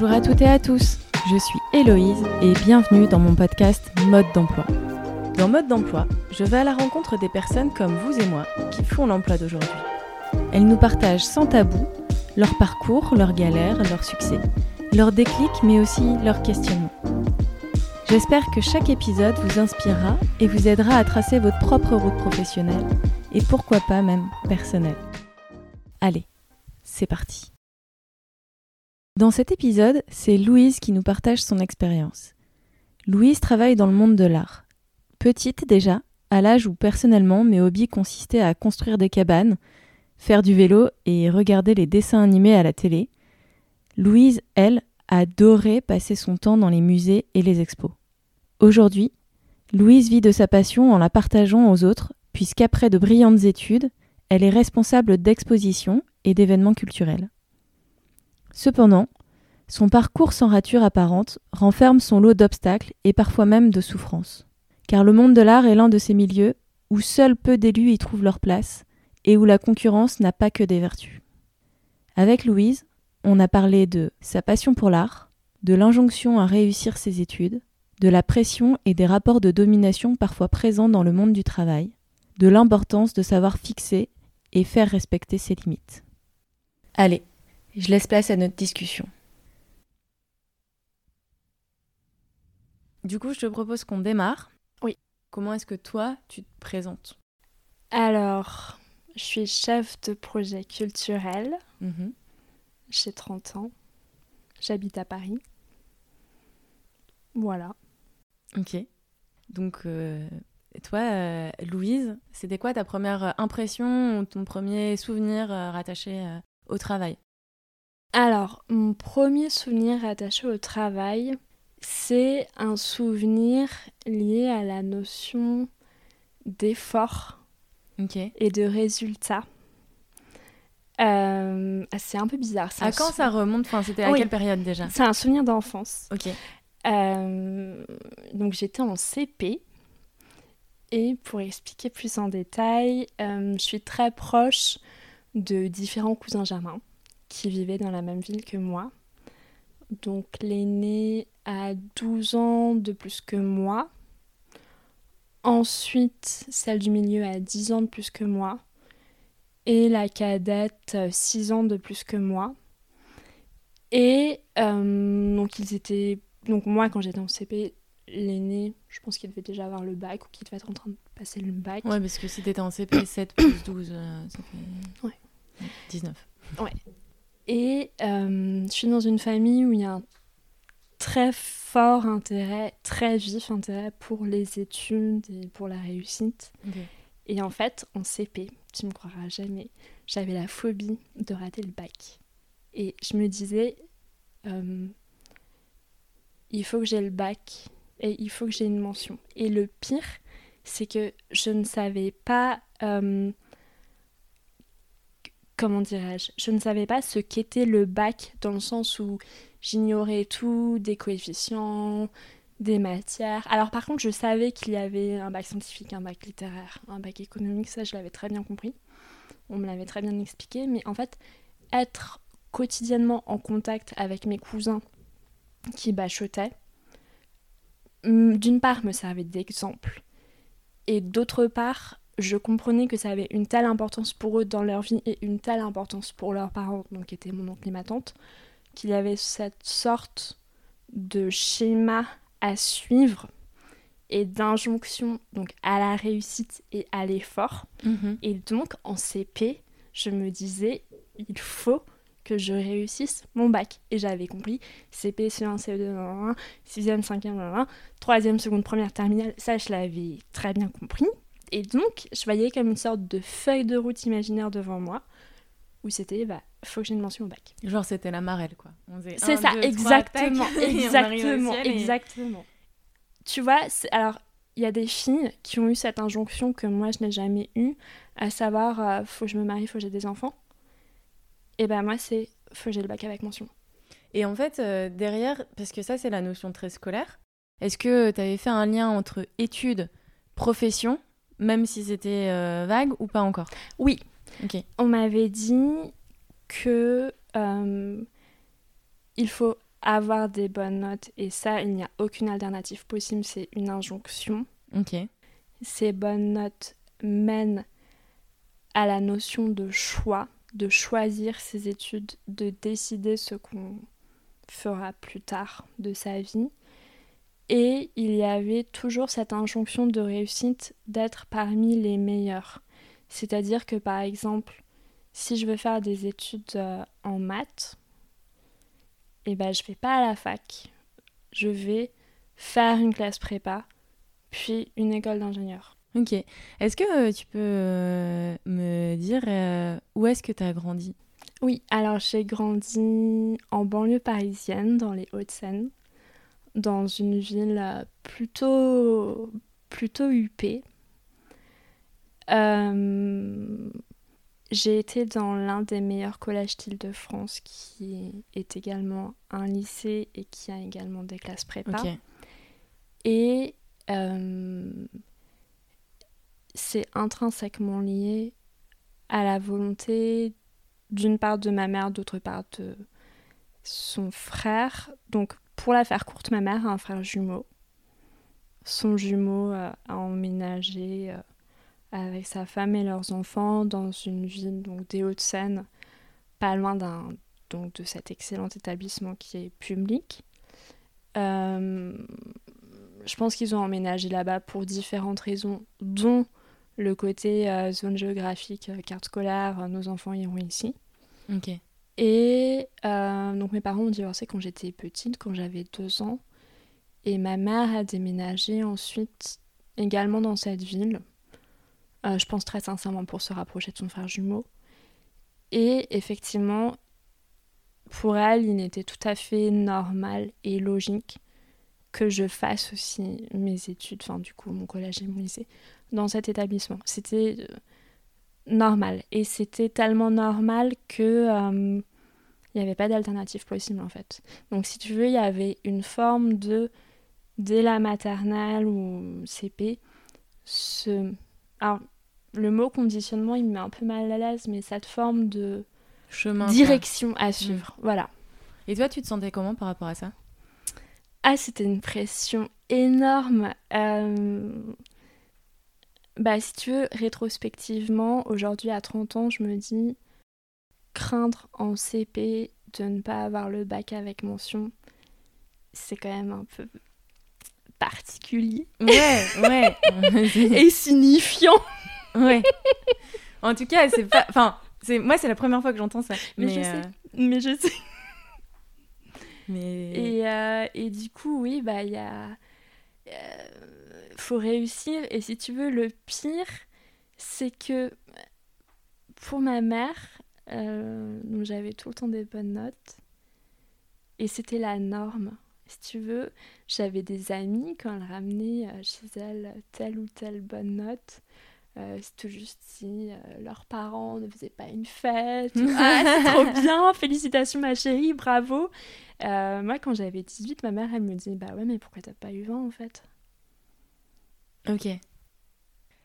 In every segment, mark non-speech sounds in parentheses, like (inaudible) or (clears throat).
Bonjour à toutes et à tous, je suis Héloïse et bienvenue dans mon podcast Mode d'emploi. Dans Mode d'emploi, je vais à la rencontre des personnes comme vous et moi qui font l'emploi d'aujourd'hui. Elles nous partagent sans tabou leur parcours, leurs galères, leurs succès, leurs déclics mais aussi leurs questionnements. J'espère que chaque épisode vous inspirera et vous aidera à tracer votre propre route professionnelle et pourquoi pas même personnelle. Allez, c'est parti. Dans cet épisode, c'est Louise qui nous partage son expérience. Louise travaille dans le monde de l'art. Petite déjà, à l'âge où personnellement mes hobbies consistaient à construire des cabanes, faire du vélo et regarder les dessins animés à la télé, Louise, elle, adorait passer son temps dans les musées et les expos. Aujourd'hui, Louise vit de sa passion en la partageant aux autres, puisqu'après de brillantes études, elle est responsable d'expositions et d'événements culturels. Cependant, son parcours sans rature apparente renferme son lot d'obstacles et parfois même de souffrances. Car le monde de l'art est l'un de ces milieux où seuls peu d'élus y trouvent leur place et où la concurrence n'a pas que des vertus. Avec Louise, on a parlé de sa passion pour l'art, de l'injonction à réussir ses études, de la pression et des rapports de domination parfois présents dans le monde du travail, de l'importance de savoir fixer et faire respecter ses limites. Allez, je laisse place à notre discussion. Du coup, je te propose qu'on démarre. Oui. Comment est-ce que toi, tu te présentes? Alors, je suis chef de projet culturel. Mhm. J'ai 30 ans. J'habite à Paris. Voilà. Ok. Donc, euh, toi, euh, Louise, c'était quoi ta première impression ou ton premier souvenir euh, rattaché euh, au travail? Alors, mon premier souvenir attaché au travail, c'est un souvenir lié à la notion d'effort et de résultat. Euh, c'est un peu bizarre. À quand sou- ça remonte? Enfin, c'était à Oui. quelle période déjà? C'est un souvenir d'enfance. Ok. Euh, donc j'étais en CP. Et pour expliquer plus en détail, euh, je suis très proche de différents cousins germains qui vivaient dans la même ville que moi. Donc l'aîné a 12 ans de plus que moi. Ensuite, celle du milieu a 10 ans de plus que moi. Et la cadette, 6 ans de plus que moi. Et euh, donc ils étaient donc moi quand j'étais en CP l'aîné je pense qu'il devait déjà avoir le bac ou qu'il devait être en train de passer le bac Ouais, parce que si t'étais en CP 7 plus 12, euh, ça fait Ouais. 19. Et euh, je suis dans une famille où il y a un très fort intérêt très vif intérêt pour les études et pour la réussite. Et en fait en CP tu me croiras jamais. J'avais la phobie de rater le bac. Et je me disais euh, il faut que j'ai le bac et il faut que j'ai une mention. Et le pire, c'est que je ne savais pas, euh, comment dirais-je, je ne savais pas ce qu'était le bac dans le sens où j'ignorais tout, des coefficients, des matières. Alors par contre, je savais qu'il y avait un bac scientifique, un bac littéraire, un bac économique, ça je l'avais très bien compris. On me l'avait très bien expliqué, mais en fait, être quotidiennement en contact avec mes cousins qui bachotaient, d'une part me servait d'exemple, et d'autre part, je comprenais que ça avait une telle importance pour eux dans leur vie et une telle importance pour leurs parents, donc qui étaient mon oncle et ma tante, qu'il y avait cette sorte de schéma à suivre et d'injonction donc à la réussite et à l'effort. Mhm. Et donc, en CP, je me disais, il faut que je réussisse mon bac. Et j'avais compris CP, CE1, CE2, 6e, 5e, 3e, seconde, première, terminale. Ça, je l'avais très bien compris. Et donc, je voyais comme une sorte de feuille de route imaginaire devant moi, où c'était, bah, faut que j'ai une mention au bac. Genre, c'était la marelle, quoi. C'est ça, deux, trois, exactement, tac, (laughs) exactement, et- exactement. Tu vois, alors, il y a des filles qui ont eu cette injonction que moi, je n'ai jamais eue, à savoir, euh, faut que je me marie, faut que j'ai des enfants. Et ben moi, c'est, faut que j'ai le bac avec mention. Et en fait, euh, derrière, parce que ça, c'est la notion très scolaire, est-ce que tu avais fait un lien entre études, profession, même si c'était euh, vague ou pas encore? Oui, on m'avait dit que euh, il faut avoir des bonnes notes, et ça, il n'y a aucune alternative possible, c'est une injonction. Ok. Ces bonnes notes mènent à la notion de choix, de choisir ses études, de décider ce qu'on fera plus tard de sa vie. Et il y avait toujours cette injonction de réussite d'être parmi les meilleurs. C'est-à-dire que par exemple, si je veux faire des études euh, en maths, eh ben, je vais pas à la fac. Je vais faire une classe prépa, puis une école d'ingénieur. Ok. Est-ce que euh, tu peux euh, me dire où est-ce que tu as grandi? Oui, alors j'ai grandi en banlieue parisienne, dans les Hauts-de-Seine, dans une ville plutôt, plutôt huppée. Euh, j'ai été dans l'un des meilleurs collèges d'Île-de-France qui est également un lycée et qui a également des classes prépa. Et euh, c'est intrinsèquement lié à la volonté d'une part de ma mère, d'autre part de son frère. Donc pour la faire courte, ma mère a un frère jumeau. Son jumeau a emménagé euh, avec sa femme et leurs enfants dans une ville donc des Hauts-de-Seine, pas loin d'un donc de cet excellent établissement qui est public. Euh, je pense qu'ils ont emménagé là-bas pour différentes raisons, dont le côté euh, zone géographique, euh, carte scolaire, nos enfants iront ici. Ok. Et donc mes parents ont divorcé quand j'étais petite, quand j'avais deux ans. Et ma mère a déménagé ensuite également dans cette ville. Euh, je pense très sincèrement pour se rapprocher de son frère jumeau. Et effectivement, pour elle, il était tout à fait normal et logique que je fasse aussi mes études, enfin du coup mon collège et mon lycée, dans cet établissement. C'était euh, normal. Et c'était tellement normal que euh, il n'y avait pas d'alternative possible en fait. Donc si tu veux, il y avait une forme de, dès la maternelle ou CP, ce alors, le mot conditionnement, il me met un peu mal à l'aise, mais cette forme de chemin direction à suivre. Mm. Voilà. Et toi, tu te sentais comment par rapport à ça? Ah, c'était une pression énorme. Euh, bah, si tu veux, rétrospectivement, aujourd'hui à 30 ans, je me dis craindre en CP de ne pas avoir le bac avec mention, c'est quand même un peu particulier. Ouais, ouais. (laughs) et signifiant. Ouais. en tout cas, c'est pas. Enfin, c'est moi, c'est la première fois que j'entends ça. Mais, je sais. Euh, mais je sais. Mais... Et, euh, et du coup, oui, bah, il y a. Euh, faut réussir. Et si tu veux, le pire, c'est que pour ma mère, donc j'avais tout le temps des bonnes notes. Et c'était la norme si tu veux, j'avais des amis quand elles ramenaient euh, chez elles telle ou telle bonne note. Euh, c'est tout juste si euh, leurs parents ne faisaient pas une fête. (laughs) ah, c'est trop bien, félicitations ma chérie, bravo. moi, quand j'avais 18, ma mère, elle me disait Bah ouais, mais pourquoi t'as pas eu 20 en fait? Ok.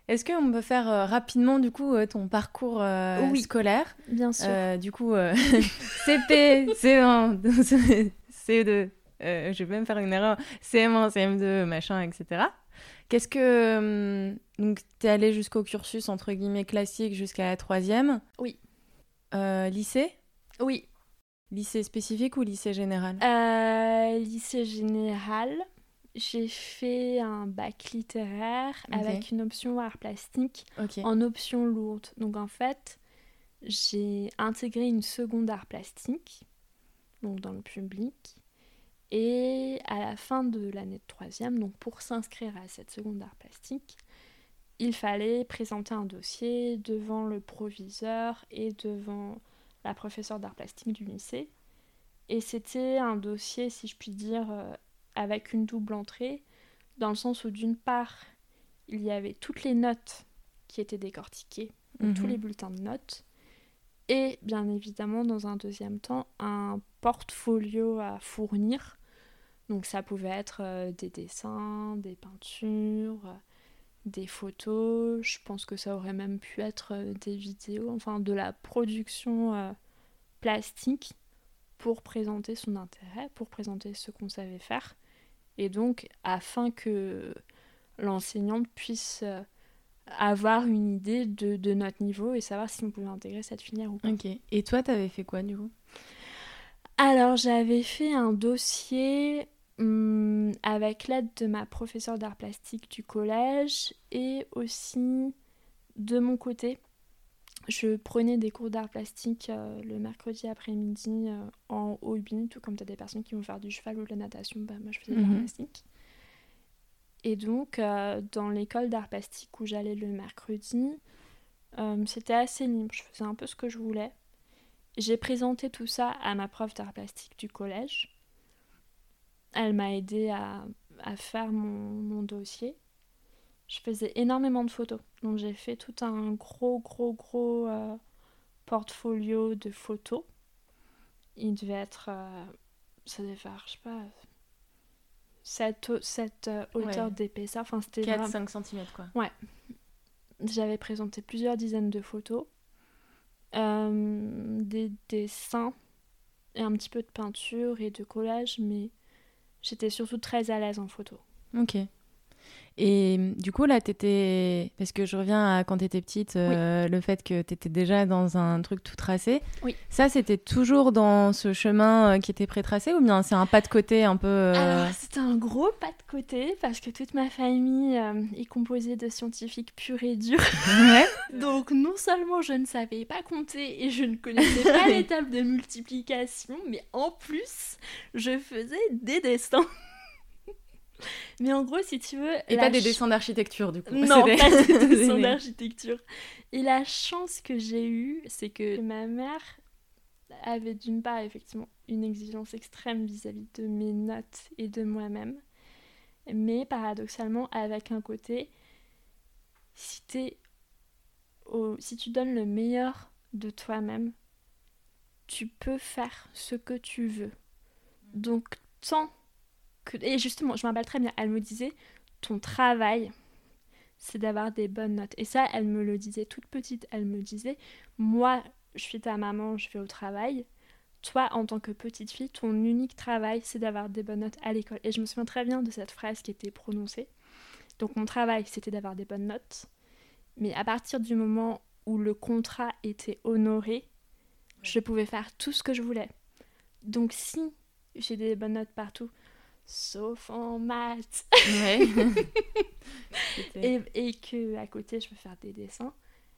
Est-ce qu'on peut faire rapidement du coup ton parcours oui, scolaire? Bien sûr. du coup, CP, C1, CE2, euh, je vais même faire une erreur, CM1, CM2, machin, etc. Qu'est-ce que. Hum, donc, t'es allé jusqu'au cursus, entre guillemets, classique jusqu'à la troisième? Oui. Euh, lycée? Oui. Lycée spécifique ou lycée général? Euh, Lycée général. J'ai fait un bac littéraire avec une option art plastique en option lourde. Donc en fait, j'ai intégré une seconde art plastique, donc dans le public. Et à la fin de l'année de troisième, donc pour s'inscrire à cette seconde art plastique, il fallait présenter un dossier devant le proviseur et devant la professeure d'art plastique du lycée. Et c'était un dossier, si je puis dire, euh, avec une double entrée, dans le sens où d'une part, il y avait toutes les notes qui étaient décortiquées, tous mhm. les bulletins de notes, et bien évidemment, dans un deuxième temps, un portfolio à fournir. Donc ça pouvait être euh, des dessins, des peintures, euh, des photos, je pense que ça aurait même pu être euh, des vidéos, enfin de la production plastique pour présenter son intérêt, pour présenter ce qu'on savait faire, et donc afin que l'enseignante puisse euh, avoir une idée de, de, notre niveau et savoir si on pouvait intégrer cette filière ou pas. Ok. Et toi, t'avais fait quoi du coup? Alors, j'avais fait un dossier hum, avec l'aide de ma professeure d'art plastique du collège et aussi de mon côté. Je prenais des cours d'art plastique euh, le mercredi après-midi euh, en hobby, tout comme tu as des personnes qui vont faire du cheval ou de la natation, bah, moi je faisais de l'art Mhm. plastique. Et donc, euh, dans l'école d'art plastique où j'allais le mercredi, euh, c'était assez libre, je faisais un peu ce que je voulais. J'ai présenté tout ça à ma prof d'art plastique du collège. Elle m'a aidé à, à faire mon, mon dossier. Je faisais énormément de photos. Donc j'ai fait tout un gros, gros, gros euh, portfolio de photos. Il devait être... euh, ça devait faire, je sais pas... Cette, au- cette euh, hauteur Ouais. d'épaisseur. Enfin, c'était 4-5 vraiment- cm quoi. J'avais présenté plusieurs dizaines de photos, euh, des dessins et un petit peu de peinture et de collage, mais j'étais surtout très à l'aise en photo. Ok. Et du coup, là, t'étais. Parce que je reviens à quand t'étais petite, euh, le fait que t'étais déjà dans un truc tout tracé. Oui. Ça, c'était toujours dans ce chemin euh, qui était pré-tracé ou bien c'est un pas de côté un peu. euh, Alors, c'était un gros pas de côté parce que toute ma famille euh, est composée de scientifiques purs et durs. (laughs) Ouais. (laughs) Donc, non seulement je ne savais pas compter et je ne connaissais pas (laughs) tables de multiplication, mais en plus, je faisais des dessins. Mais en gros, si tu veux. Et pas des ch- dessins d'architecture, du coup. Non, pas (laughs) des- d'architecture. Et la chance que j'ai eue, c'est que ma mère avait d'une part effectivement une exigence extrême vis-à-vis de mes notes et de moi-même, mais paradoxalement avec un côté, si, t'es au- si tu donnes le meilleur de toi-même, tu peux faire ce que tu veux. Donc tant que... Et justement, je me rappelle très bien, elle me disait, ton travail, c'est d'avoir des bonnes notes. Et ça, elle me le disait toute petite. Elle me disait, moi, je suis ta maman, je vais au travail. Toi, en tant que petite fille, ton unique travail, c'est d'avoir des bonnes notes à l'école. Et je me souviens très bien de cette phrase qui était prononcée. Donc mon travail, c'était d'avoir des bonnes notes. Mais à partir du moment où le contrat était honoré, je pouvais faire tout ce que je voulais. Donc si j'ai des bonnes notes partout, sauf en maths, Ouais. (laughs) Et, et que à côté je veux faire des dessins,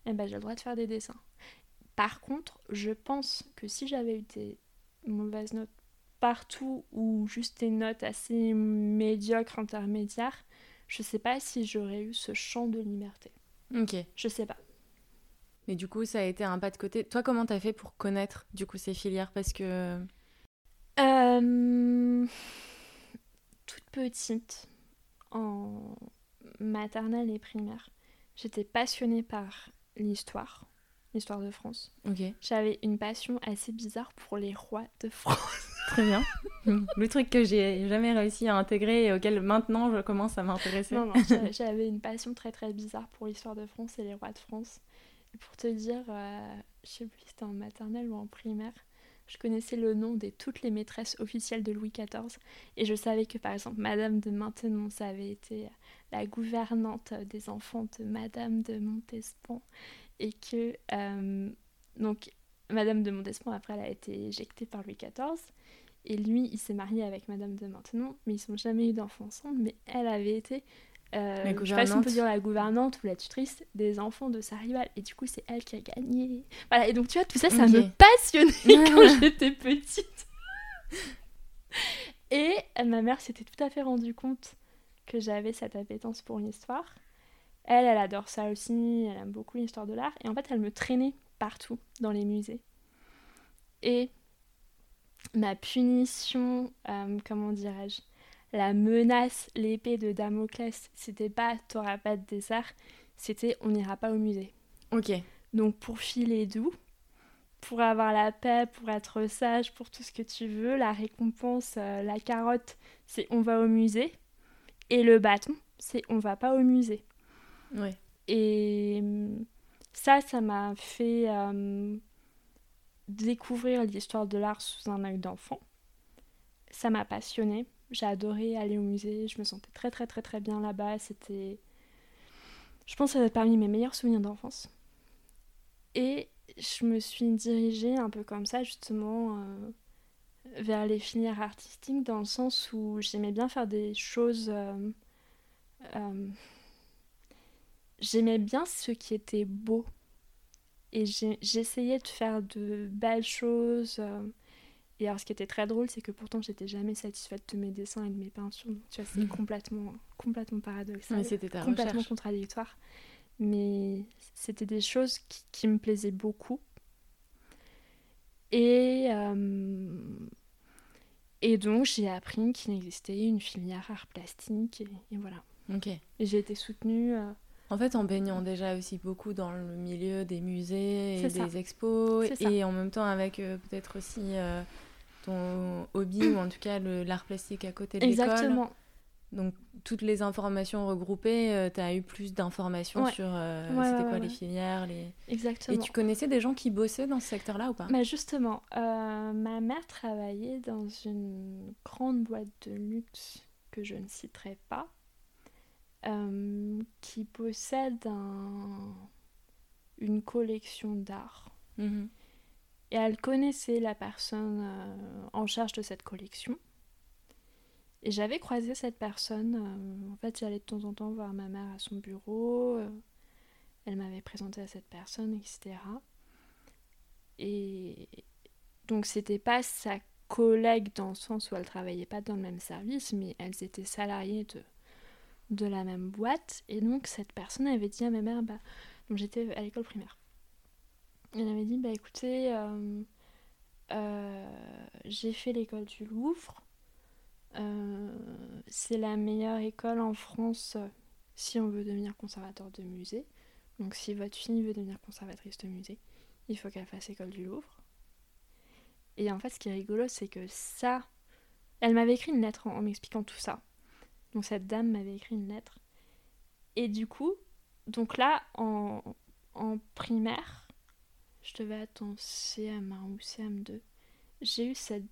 eh ben j'ai le droit de faire des dessins. Par contre, je pense que si j'avais eu des mauvaises notes partout ou juste des notes assez médiocres, intermédiaires, je sais pas si j'aurais eu ce champ de liberté. Ok. Je sais pas. Mais du coup, ça a été un pas de côté. Toi, comment t'as fait pour connaître du coup ces filières? Parce que. Euh, toute petite, en maternelle et primaire, j'étais passionnée par l'histoire, l'histoire de France. Ok. J'avais une passion assez bizarre pour les rois de France. (laughs) (laughs) Très bien. Le truc que j'ai jamais réussi à intégrer et auquel maintenant je commence à m'intéresser. Non, non, j'a- (laughs) j'avais une passion très très bizarre pour l'histoire de France et les rois de France. Et pour te dire, euh, je sais plus si c'était en maternelle ou en primaire, je connaissais le nom de toutes les maîtresses officielles de Louis XIV. Et je savais que par exemple, Madame de Maintenon, ça avait été la gouvernante des enfants de Madame de Montespan. Et que, euh, donc, Madame de Montespan, après, elle a été éjectée par Louis XIV. Et lui, il s'est marié avec Madame de Maintenon, mais ils n'ont jamais eu d'enfants ensemble. Mais elle avait été, euh, La je sais pas si on peut gouvernante. dire la gouvernante ou la tutrice des enfants de sa rivale. Et du coup, c'est elle qui a gagné. Voilà, et donc tu vois, tout ça, ça Ok. me passionnait (laughs) quand j'étais petite. (laughs) Et ma mère s'était tout à fait rendue compte que j'avais cette appétence pour l'histoire. Elle, elle adore ça aussi, elle aime beaucoup l'histoire de l'art. Et en fait, elle me traînait partout dans les musées. Et ma punition, euh, comment dirais-je, la menace, l'épée de Damoclès, c'était pas t'auras pas de dessert, c'était on n'ira pas au musée. Ok. Donc pour filer doux, pour avoir la paix, pour être sage, pour tout ce que tu veux, la récompense, euh, la carotte, c'est on va au musée. Et le bâton, c'est on va pas au musée. Ouais. Et hum, ça, ça m'a fait euh, découvrir l'histoire de l'art sous un œil d'enfant. Ça m'a passionnée. J'ai adoré aller au musée. Je me sentais très très très très bien là-bas. C'était, je pense, que ça parmi mes meilleurs souvenirs d'enfance. Et je me suis dirigée un peu comme ça justement euh, vers les filières artistiques dans le sens où j'aimais bien faire des choses. euh, euh, j'aimais bien ce qui était beau. Et j'essayais de faire de belles choses. Et alors, ce qui était très drôle, c'est que pourtant, j'étais jamais satisfaite de mes dessins et de mes peintures. Donc, tu vois, c'est Mhm. complètement, complètement paradoxal, c'était ta complètement recherche. contradictoire. Mais c'était des choses qui, qui me plaisaient beaucoup. Et, euh, et donc, j'ai appris qu'il existait une filière art plastique. Et, et voilà. Ok. Et j'ai été soutenue. euh, En fait, en baignant déjà aussi beaucoup dans le milieu des musées et ça. des expos, et en même temps avec euh, peut-être aussi euh, ton hobby, ou en tout cas l'art plastique à côté de l'école. Exactement. Donc, toutes les informations regroupées, tu as eu plus d'informations Ouais. sur euh, Ouais, c'était ouais, quoi les filières. Les... Exactement. Et tu connaissais des gens qui bossaient dans ce secteur-là ou pas? Bah justement, euh, ma mère travaillait dans une grande boîte de luxe que je ne citerai pas, euh, qui possède un- une collection d'art. Mhm. Et elle connaissait la personne euh, en charge de cette collection. Et j'avais croisé cette personne. euh, en fait, j'allais de temps en temps voir ma mère à son bureau. euh, elle m'avait présenté à cette personne, etc. Et donc, c'était pas sa collègue dans le sens où elle travaillait pas dans le même service, mais elles étaient salariées de, de la même boîte. Et donc, cette personne avait dit à ma mère, bah, j'étais à l'école primaire. Elle avait dit, bah écoutez, euh, euh, j'ai fait l'école du Louvre. Euh, c'est la meilleure école en France si on veut devenir conservateur de musée. Donc si votre fille veut devenir conservatrice de musée, il faut qu'elle fasse école du Louvre. Et en fait, ce qui est rigolo, c'est que ça... Elle m'avait écrit une lettre en, en m'expliquant tout ça. Donc cette dame m'avait écrit une lettre. Et du coup, donc là, en, en primaire, je devais être en CM1 ou CM2, j'ai eu cette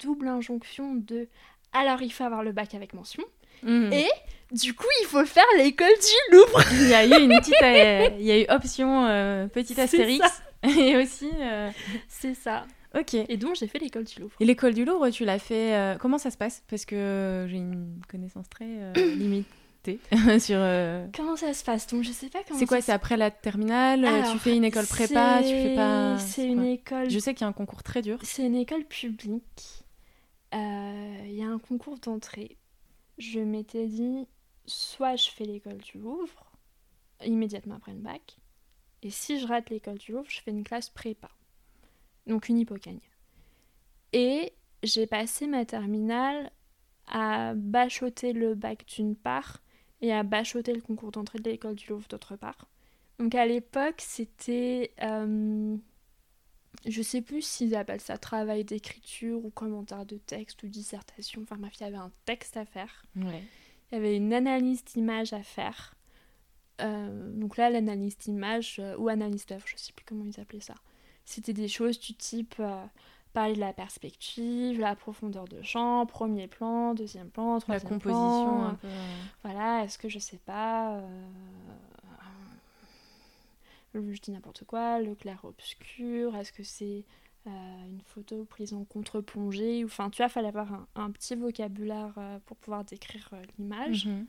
double injonction de alors il faut avoir le bac avec mention, Mhm. Et du coup il faut faire l'école du Louvre. Il y a eu une petite, euh, (laughs) il y a eu option euh, petit C'est astérix (laughs) et aussi. euh, C'est ça. Ok. Et donc j'ai fait l'école du Louvre. Et l'école du Louvre, tu l'as fait. comment ça se passe? Parce que j'ai une connaissance très euh, (clears throat) (laughs) sur. euh, Comment ça se passe Donc je sais pas comment C'est quoi C'est après la terminale euh, Alors, Tu fais une école prépa Tu fais pas. C'est une école. Je sais qu'il y a un concours très dur. C'est une école publique. Euh, Il y a un concours d'entrée. Je m'étais dit, soit je fais l'école du Louvre, immédiatement après le bac, et si je rate l'école du Louvre, je fais une classe prépa. Donc une hypocagne. Et j'ai passé ma terminale à bachoter le bac d'une part et à bachoter le concours d'entrée de l'école du Louvre d'autre part. Donc à l'époque, c'était... euh, je sais plus s'ils appellent ça travail d'écriture ou commentaire de texte ou dissertation. Enfin bref, il y avait un texte à faire. Ouais. Il y avait une analyse d'image à faire. Euh, donc là, l'analyse d'image euh, ou analyse d'œuvre, je sais plus comment ils appelaient ça. C'était des choses du type euh, de la perspective, la profondeur de champ, premier plan, deuxième plan, La troisième composition plan. un peu. euh, Voilà, est-ce que je sais pas. euh, le- Je dis n'importe quoi, le clair-obscur, est-ce que c'est euh, une photo prise en contre-plongée ou- Enfin, tu vois, il fallait avoir un, un petit vocabulaire euh, pour pouvoir décrire euh, l'image. mhm.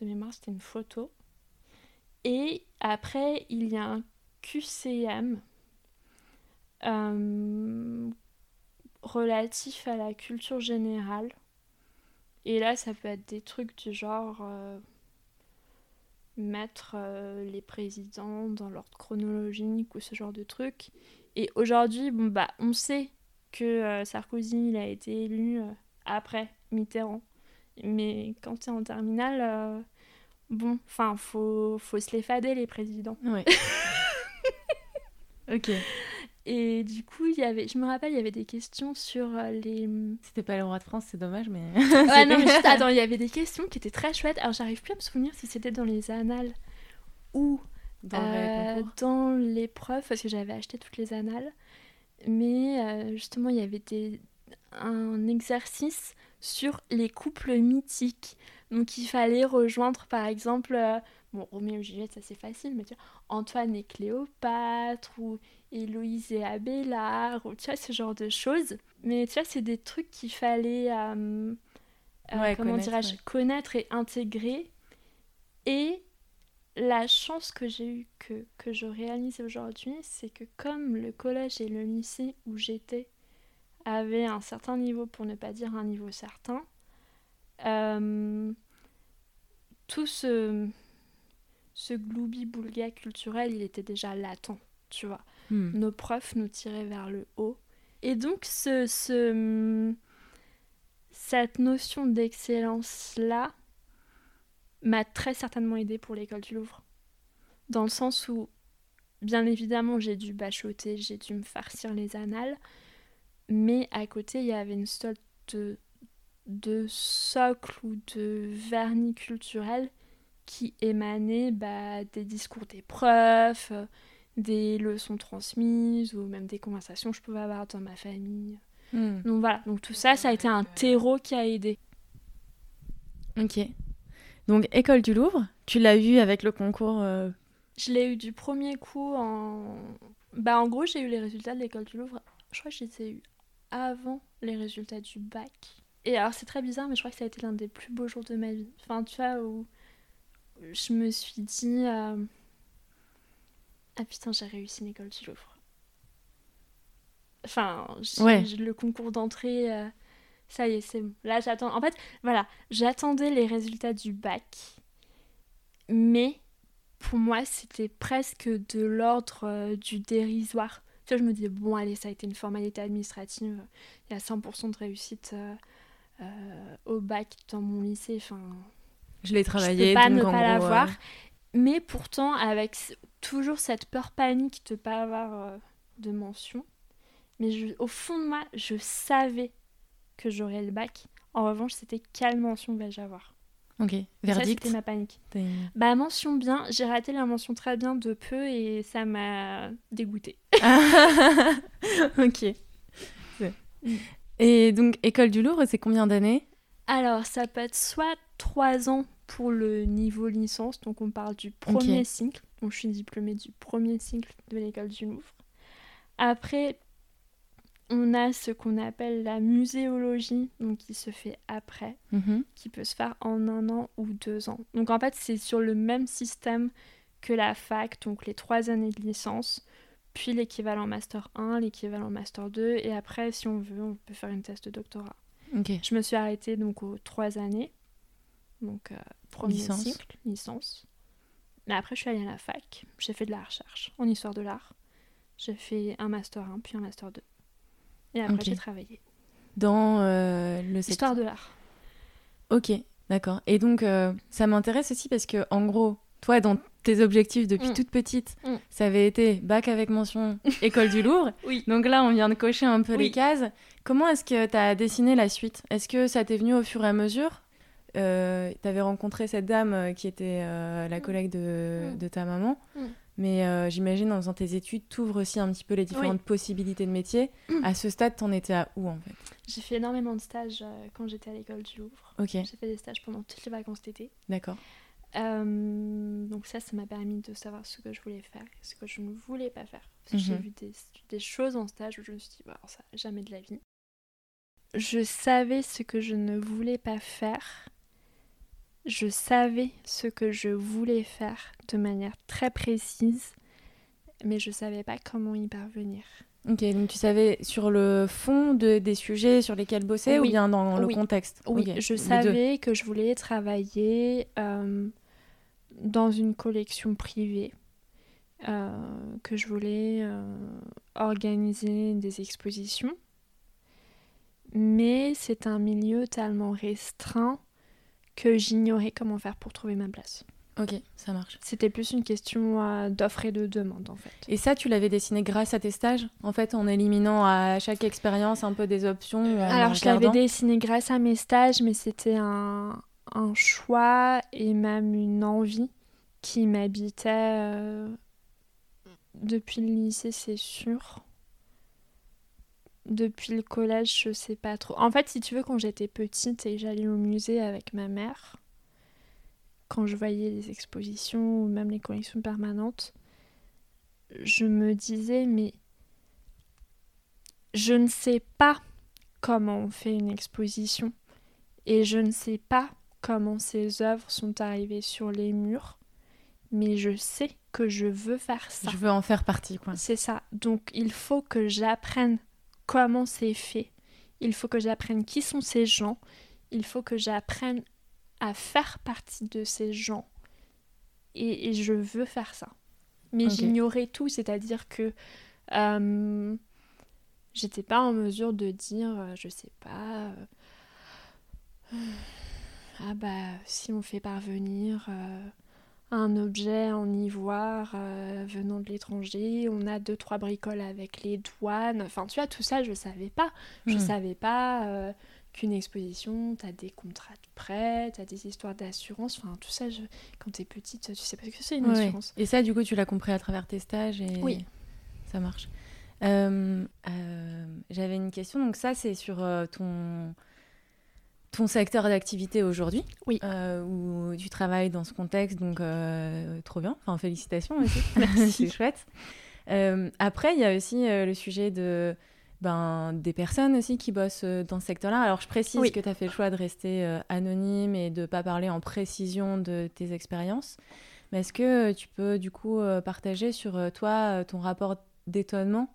De mémoire, c'était une photo. Et après, il y a un QCM euh, relatif à la culture générale. Et là, ça peut être des trucs du genre euh, mettre euh, les présidents dans l'ordre chronologique ou ce genre de trucs. Et aujourd'hui, bon, bah, on sait que euh, Sarkozy il a été élu après Mitterrand. Mais quand tu es en terminale, bon, enfin, faut, faut se les fader, les présidents. Ouais. (laughs) ok. Et du coup, il y avait, je me rappelle, il y avait des questions sur euh, les. C'était pas le roi de France, c'est dommage, mais. Ouais, (laughs) non, mais juste, attends, il y avait des questions qui étaient très chouettes. Alors, j'arrive plus à me souvenir si c'était dans les annales ou Dans euh, l'épreuve, parce que j'avais acheté toutes les annales. mais euh, justement, il y avait des, un exercice sur les couples mythiques. Donc, il fallait rejoindre, par exemple, euh, bon, Roméo et Juliette, ça c'est facile, mais tu vois, Antoine et Cléopâtre, ou Héloïse et Abélard, ou tu vois, ce genre de choses. Mais tu vois, c'est des trucs qu'il fallait, euh, euh, Ouais, comment connaître, dirais-je, ouais. connaître et intégrer. Et la chance que j'ai eue, que, que je réalise aujourd'hui, c'est que comme le collège et le lycée où j'étais avaient un certain niveau, pour ne pas dire un niveau certain, euh, tout ce, ce gloubi-boulga culturel, il était déjà latent, tu vois. Hmm. Nos profs nous tiraient vers le haut. Et donc, ce, ce, cette notion d'excellence-là m'a très certainement aidée pour l'école du Louvre. Dans le sens où, bien évidemment, j'ai dû bachoter, j'ai dû me farcir les annales, mais à côté, il y avait une sorte de, de socle ou de vernis culturel qui émanait bah, des discours des profs, des leçons transmises ou même des conversations que je pouvais avoir dans ma famille. Hmm. Donc voilà, donc tout ça, ça a été un terreau qui a aidé. Ok. Donc, École du Louvre, tu l'as eu avec le concours. euh, Je l'ai eu du premier coup en... Bah en gros, j'ai eu les résultats de l'école du Louvre. Je crois que je les ai eu avant les résultats du bac. Et alors c'est très bizarre, mais je crois que ça a été l'un des plus beaux jours de ma vie. Enfin, tu vois, où je me suis dit... euh, Ah putain, j'ai réussi une école du Louvre. Enfin, Ouais. le concours d'entrée, euh, ça y est, c'est bon. Là, j'attends... En fait, voilà, j'attendais les résultats du bac. Mais pour moi, c'était presque de l'ordre euh, du dérisoire. Tu vois, je me disais, bon, allez, ça a été une formalité administrative. Il y a 100% de réussite euh, au bac dans mon lycée. Enfin, Je l'ai je travaillé. peux pas donc ne pas l'avoir. Mais pourtant, avec toujours cette peur panique de pas avoir euh, de mention. Mais je- au fond de moi, je savais que j'aurais le bac. En revanche, c'était quelle mention vais-je avoir? Ok. Verdict. c'était ma panique. Bah, mention bien, j'ai raté la mention très bien de peu et ça m'a dégoûtée. (laughs) ok. C'est- Mm. Et donc, École du Louvre, c'est combien d'années? Alors, ça peut être soit 3 ans pour le niveau licence, donc on parle du premier cycle. Donc, je suis diplômée du premier cycle de l'école du Louvre. Après, on a ce qu'on appelle la muséologie, donc qui se fait après, Mhm. qui peut se faire en un an ou deux ans. Donc, en fait, c'est sur le même système que la fac, donc les trois années de licence, puis l'équivalent Master 1, l'équivalent Master 2, et après, si on veut, on peut faire une thèse de doctorat. Je me suis arrêtée donc aux trois années. Donc, euh, premier Licence. cycle, licence. Mais après, je suis allée à la fac. J'ai fait de la recherche en histoire de l'art. J'ai fait un master 1, puis un master 2. Et après, j'ai travaillé. Dans euh, le secteur. Histoire de l'art. Ok, d'accord. Et donc, euh, ça m'intéresse aussi parce que, en gros, toi, dans tes objectifs depuis Mm. toute petite, Mm. ça avait été bac avec mention (laughs) école du Louvre. Oui. Donc là, on vient de cocher un peu les cases. Comment est-ce que tu as dessiné la suite? Est-ce que ça t'est venu au fur et à mesure? Euh, Tu avais rencontré cette dame euh, qui était euh, la collègue de, Mm. de ta maman. Mm. Mais euh, j'imagine, en faisant tes études, t'ouvres aussi un petit peu les différentes possibilités de métier. Mm. À ce stade, t'en étais à où, en fait? J'ai fait énormément de stages quand j'étais à l'école du Louvre. J'ai fait des stages pendant toutes les vacances d'été. d'accord. Donc ça, ça m'a permis de savoir ce que je voulais faire et ce que je ne voulais pas faire. J'ai Mhm. vu des, des choses en stage où je me suis dit, bah, alors ça, jamais de la vie. Je savais ce que je ne voulais pas faire. Je savais ce que je voulais faire de manière très précise, mais je savais pas comment y parvenir. Ok, donc tu savais sur le fond de, des sujets sur lesquels bosser ou Oui. bien dans le Oui. contexte? Oui, je les deux. savais que je voulais travailler euh, dans une collection privée, euh, que je voulais euh, organiser des expositions. Mais c'est un milieu tellement restreint que j'ignorais comment faire pour trouver ma place. Ok, ça marche. C'était plus une question euh, d'offre et de demande en fait. Et ça, tu l'avais dessiné grâce à tes stages En fait, en éliminant à chaque expérience un peu des options Alors, je l'avais dessiné grâce à mes stages, mais c'était un, un choix et même une envie qui m'habitait euh, depuis le lycée, c'est sûr. Depuis le collège, je sais pas trop. En fait, si tu veux, quand j'étais petite et j'allais au musée avec ma mère, quand je voyais les expositions ou même les collections permanentes, je me disais, mais je ne sais pas comment on fait une exposition et je ne sais pas comment ces œuvres sont arrivées sur les murs, mais je sais que je veux faire ça. Je veux en faire partie, quoi. C'est ça. Donc il faut que j'apprenne comment c'est fait. Il faut que j'apprenne qui sont ces gens. Il faut que j'apprenne à faire partie de ces gens. Et, je veux faire ça. Mais j'ignorais tout, c'est-à-dire que euh, j'étais pas en mesure de dire, euh, je sais pas, euh, ah bah si on fait parvenir un objet en ivoire venant de l'étranger, on a deux trois bricoles avec les douanes, enfin tu vois tout ça je savais pas, je hmm. savais pas qu'une exposition, tu as des contrats de prêt, tu as des histoires d'assurance, enfin tout ça, je... quand tu es petite, tu sais pas ce que c'est une assurance. Et ça, du coup, tu l'as compris à travers tes stages et oui. ça marche. Euh, euh, j'avais une question, donc ça, c'est sur euh, ton ton secteur d'activité aujourd'hui, oui. où tu travailles dans ce contexte, donc trop bien, enfin félicitations aussi, (laughs) (laughs) c'est chouette. après, il y a aussi le sujet de ben, des personnes aussi qui bossent euh, dans ce secteur-là. Alors, je précise que tu as fait le choix de rester euh, anonyme et de ne pas parler en précision de tes expériences. Mais est-ce que euh, tu peux, du coup, partager sur toi ton rapport d'étonnement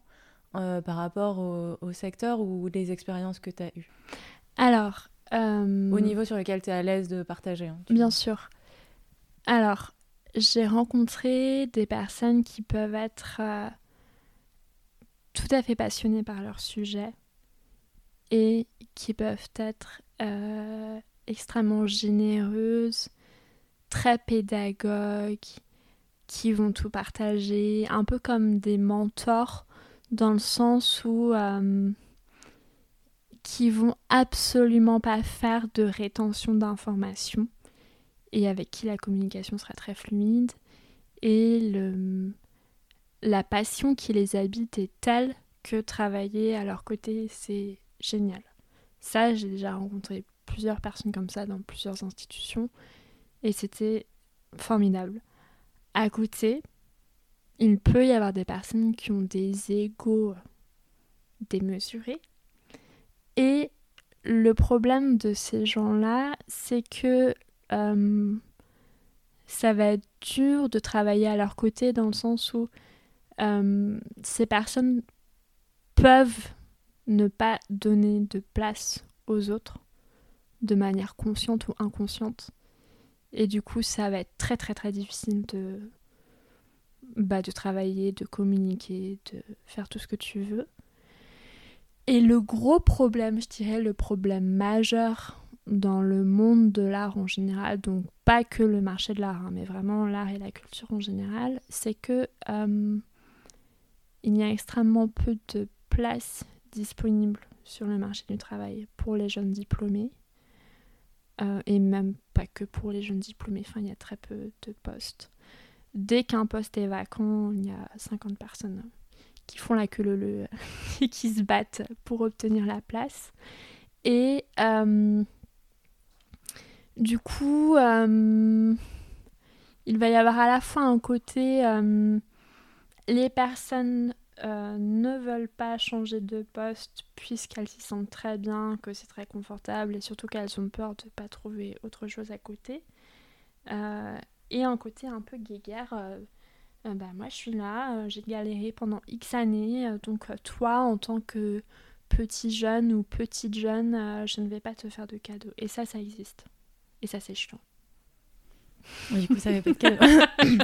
par rapport au, secteur ou les expériences que tu as eues? Alors. Au niveau sur lequel tu es à l'aise de partager. Hein, bien sûr. Alors, j'ai rencontré des personnes qui peuvent être tout à fait passionnés par leur sujet et qui peuvent être euh, extrêmement généreuses, très pédagogues, qui vont tout partager, un peu comme des mentors dans le sens où euh, qui vont absolument pas faire de rétention d'informations et avec qui la communication sera très fluide et le, la passion qui les habite est telle que travailler à leur côté, c'est génial. Ça, j'ai déjà rencontré plusieurs personnes comme ça dans plusieurs institutions et c'était formidable. À côté, il peut y avoir des personnes qui ont des égaux démesurés et le problème de ces gens-là, c'est que euh, ça va être dur de travailler à leur côté dans le sens où euh, ces personnes peuvent ne pas donner de place aux autres de manière consciente ou inconsciente. Et du coup, ça va être très très très difficile de, bah, de travailler, de communiquer, de faire tout ce que tu veux. Et le gros problème, je dirais le problème majeur dans le monde de l'art en général, donc pas que le marché de l'art, hein, mais vraiment l'art et la culture en général, c'est que euh, il y a extrêmement peu de places disponibles sur le marché du travail pour les jeunes diplômés. Euh, et même pas que pour les jeunes diplômés, enfin il y a très peu de postes. Dès qu'un poste est vacant, il y a 50 personnes qui font la queue leu (laughs) et qui se battent pour obtenir la place. Et euh, du coup, euh, il va y avoir à la fois un côté les personnes euh, ne veulent pas changer de poste puisqu'elles s'y sentent très bien, que c'est très confortable et surtout qu'elles ont peur de ne pas trouver autre chose à côté. Euh, et un côté un peu guéguerre. Euh, bah, moi je suis là, j'ai galéré pendant X années, donc toi en tant que petit jeune ou petite jeune, je ne vais pas te faire de cadeaux. Et ça, ça existe. Et ça, c'est chiant. Du coup, ça fait pas de (laughs) cadeaux. (coughs)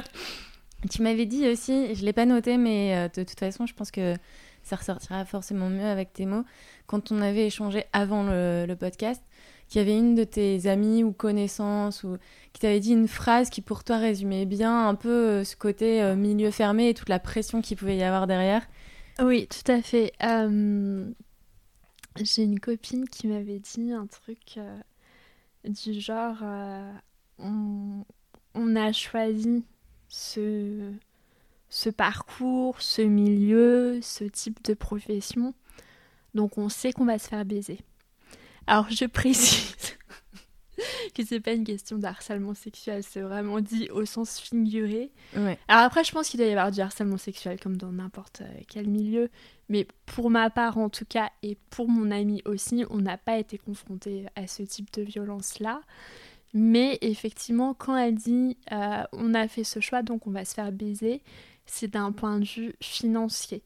Tu m'avais dit aussi, je ne l'ai pas noté, mais euh, de toute façon, je pense que ça ressortira forcément mieux avec tes mots. Quand on avait échangé avant le, podcast, qu'il y avait une de tes amies ou connaissances ou qui t'avait dit une phrase qui pour toi résumait bien un peu euh, ce côté euh, milieu fermé et toute la pression qu'il pouvait y avoir derrière. Oui, tout à fait. J'ai une copine qui m'avait dit un truc du genre on, on, a choisi ce parcours, ce milieu, ce type de profession, Donc on sait qu'on va se faire baiser. Alors je précise (laughs) que c'est pas une question d'harcèlement sexuel, c'est vraiment dit au sens figuré. Ouais. Alors après, je pense qu'il doit y avoir du harcèlement sexuel comme dans n'importe euh, quel milieu, mais pour ma part en tout cas et pour mon ami aussi, on n'a pas été confronté à ce type de violence-là. Mais effectivement, quand elle dit euh, on a fait ce choix donc on va se faire baiser, c'est d'un point de vue financier.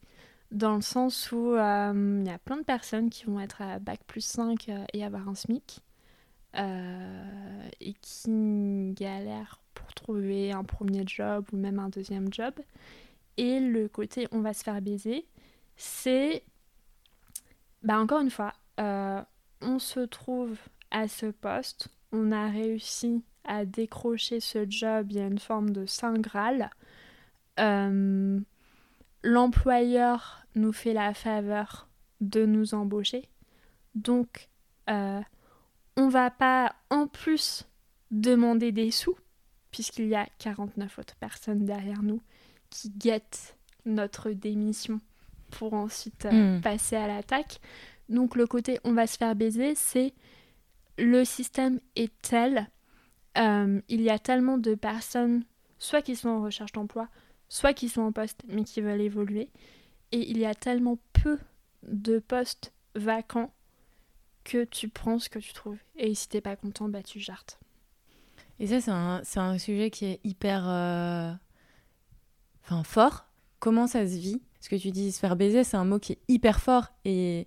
Dans le sens où euh, il y a plein de personnes qui vont être à bac plus 5 euh, et avoir un SMIC euh, et qui galèrent pour trouver un premier job ou même un deuxième job. Et le côté on va se faire baiser, c'est, bah encore une fois, on se trouve à ce poste, on a réussi à décrocher ce job, il y a une forme de saint graal. L'employeur nous fait la faveur de nous embaucher, donc euh, on va pas en plus demander des sous, puisqu'il y a 49 autres personnes derrière nous qui guettent notre démission pour ensuite euh, Mm. passer à l'attaque. Donc le côté on va se faire baiser, c'est le système est tel, euh, il y a tellement de personnes, soit qui sont en recherche d'emploi, soit qui sont en poste mais qui veulent évoluer, et il y a tellement peu de postes vacants que tu prends ce que tu trouves. Et si t'es pas content, bah tu jartes. Et ça, c'est un, un sujet qui est hyper euh, enfin, fort. Comment ça se vit? Ce que tu dis, se faire baiser, c'est un mot qui est hyper fort et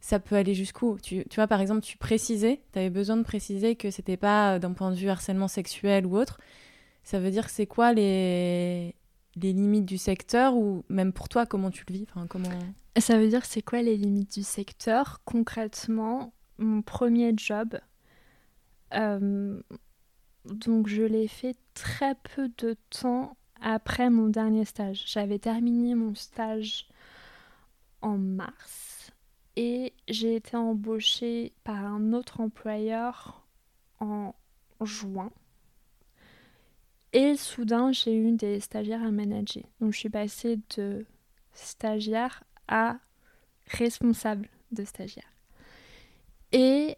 ça peut aller jusqu'où? Tu, tu vois, par exemple, tu précisais, tu avais besoin de préciser que c'était pas euh, d'un point de vue harcèlement sexuel ou autre. Ça veut dire c'est quoi les, les limites du secteur ou même pour toi, comment tu le vis? Comment... Ça veut dire c'est quoi les limites du secteur? Concrètement, mon premier job, euh, donc je l'ai fait très peu de temps après mon dernier stage. J'avais terminé mon stage en mars et j'ai été embauchée par un autre employeur en juin. Et soudain, j'ai eu des stagiaires à manager. Donc je suis passée de stagiaire à responsable de stagiaire. Et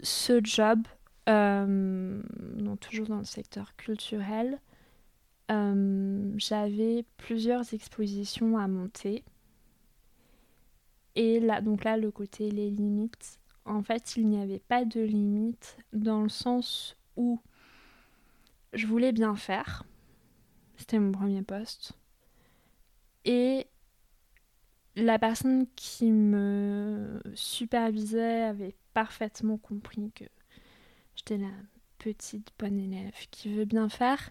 ce job, euh, toujours dans le secteur culturel, euh, j'avais plusieurs expositions à monter. Et là, donc là, le côté les limites, en fait, il n'y avait pas de limite dans le sens où je voulais bien faire. C'était mon premier poste. Et la personne qui me supervisait avait parfaitement compris que j'étais la petite bonne élève qui veut bien faire.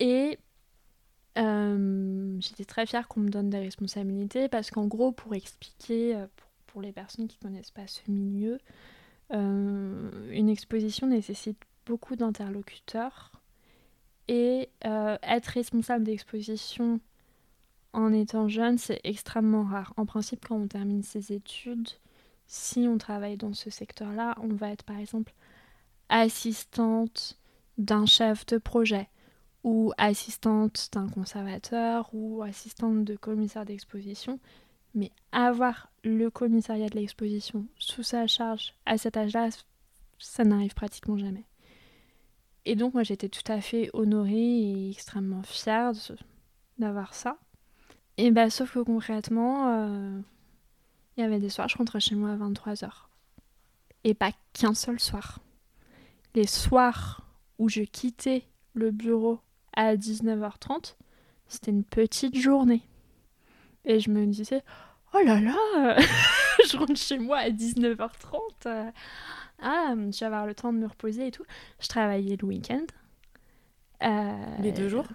Et euh, j'étais très fière qu'on me donne des responsabilités parce qu'en gros, pour expliquer, euh, pour, les personnes qui ne connaissent pas ce milieu, euh, une exposition nécessite beaucoup d'interlocuteurs et euh, être responsable d'exposition en étant jeune, c'est extrêmement rare. En principe, quand on termine ses études, si on travaille dans ce secteur-là, on va être par exemple assistante d'un chef de projet ou assistante d'un conservateur ou assistante de commissaire d'exposition. Mais avoir le commissariat de l'exposition sous sa charge à cet âge-là, ça n'arrive pratiquement jamais. Et donc moi j'étais tout à fait honorée et extrêmement fière d'avoir ça. Et bah sauf que concrètement, euh, il y avait des soirs, je rentrais chez moi à 23h. Et pas qu'un seul soir. Les soirs où je quittais le bureau à 19h30, c'était une petite journée. Et je me disais, oh là là, (laughs) je rentre chez moi à 19h30. Ah, je vais avoir le temps de me reposer et tout. Je travaillais le week-end. Euh, Les deux jours?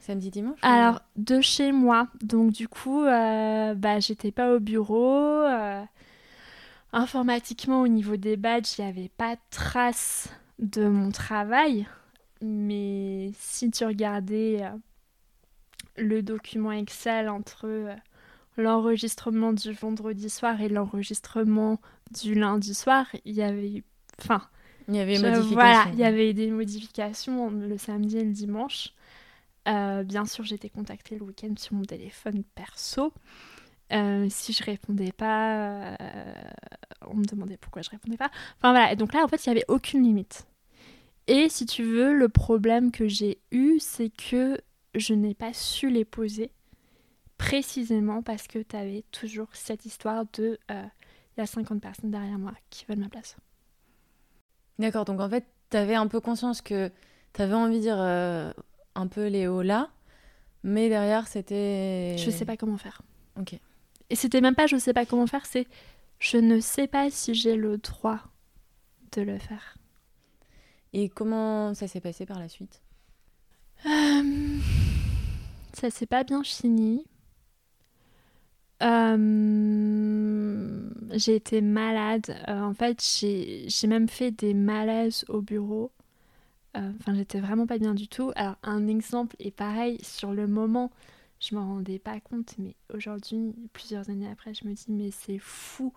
Samedi, dimanche? alors, de chez moi. Donc, du coup, euh, bah, j'étais pas au bureau. euh, informatiquement, au niveau des badges, il n'y avait pas trace de mon travail. Mais si tu regardais le document Excel entre l'enregistrement du vendredi soir et l'enregistrement du lundi soir, il y avait. Enfin, Il y avait je-. Voilà, il y avait des modifications le samedi et le dimanche. Euh, bien sûr, été contactée le week-end sur mon téléphone perso. Euh, si je répondais pas, euh, on me demandait pourquoi je répondais pas. Enfin voilà, et donc là en fait il n'y avait aucune limite. Et si tu veux, le problème que j'ai eu, c'est que je n'ai pas su les poser précisément parce que tu avais toujours cette histoire de euh, il y a 50 personnes derrière moi qui veulent ma place. D'accord, donc en fait, tu avais un peu conscience que tu avais envie de dire un peu Léo là, mais derrière c'était. Je sais pas comment faire. Ok. Et c'était même pas je sais pas comment faire, c'est je ne sais pas si j'ai le droit de le faire. Et comment ça s'est passé par la suite? Euh, Ça s'est pas bien fini. Euh, j'ai été malade. Euh, en fait, j'ai même fait des malaises au bureau. Enfin, j'étais vraiment pas bien du tout. Alors, un exemple est pareil, sur le moment, je m'en rendais pas compte, mais aujourd'hui, plusieurs années après, je me dis, mais c'est fou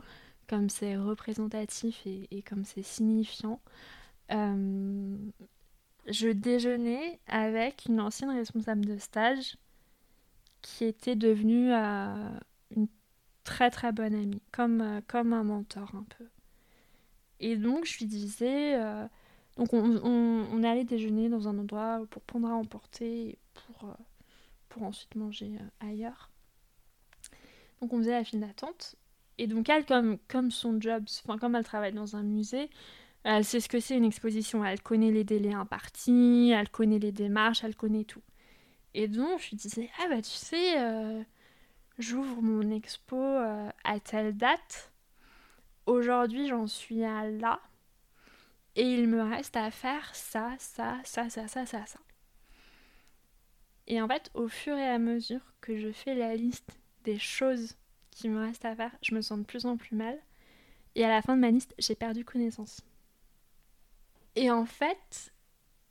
comme c'est représentatif et, comme c'est signifiant. Euh, je déjeunais avec une ancienne responsable de stage qui était devenue euh, une très très bonne amie, comme, euh, comme un mentor un peu. Et donc je lui disais, donc on, on, allait déjeuner dans un endroit pour prendre à emporter, pour pour ensuite manger euh, ailleurs. Donc on faisait la file d'attente. Et donc elle, comme, comme son job, enfin comme elle travaille dans un musée, elle sait ce que c'est une exposition. Elle connaît les délais impartis, elle connaît les démarches, elle connaît tout. Et donc je lui disais, ah bah tu sais, euh, j'ouvre mon expo euh, à telle date. Aujourd'hui j'en suis à là. Et il me reste à faire ça, ça, ça, ça, ça, ça, ça. Et en fait, au fur et à mesure que je fais la liste des choses qui me restent à faire, je me sens de plus en plus mal. Et à la fin de ma liste, j'ai perdu connaissance. Et en fait,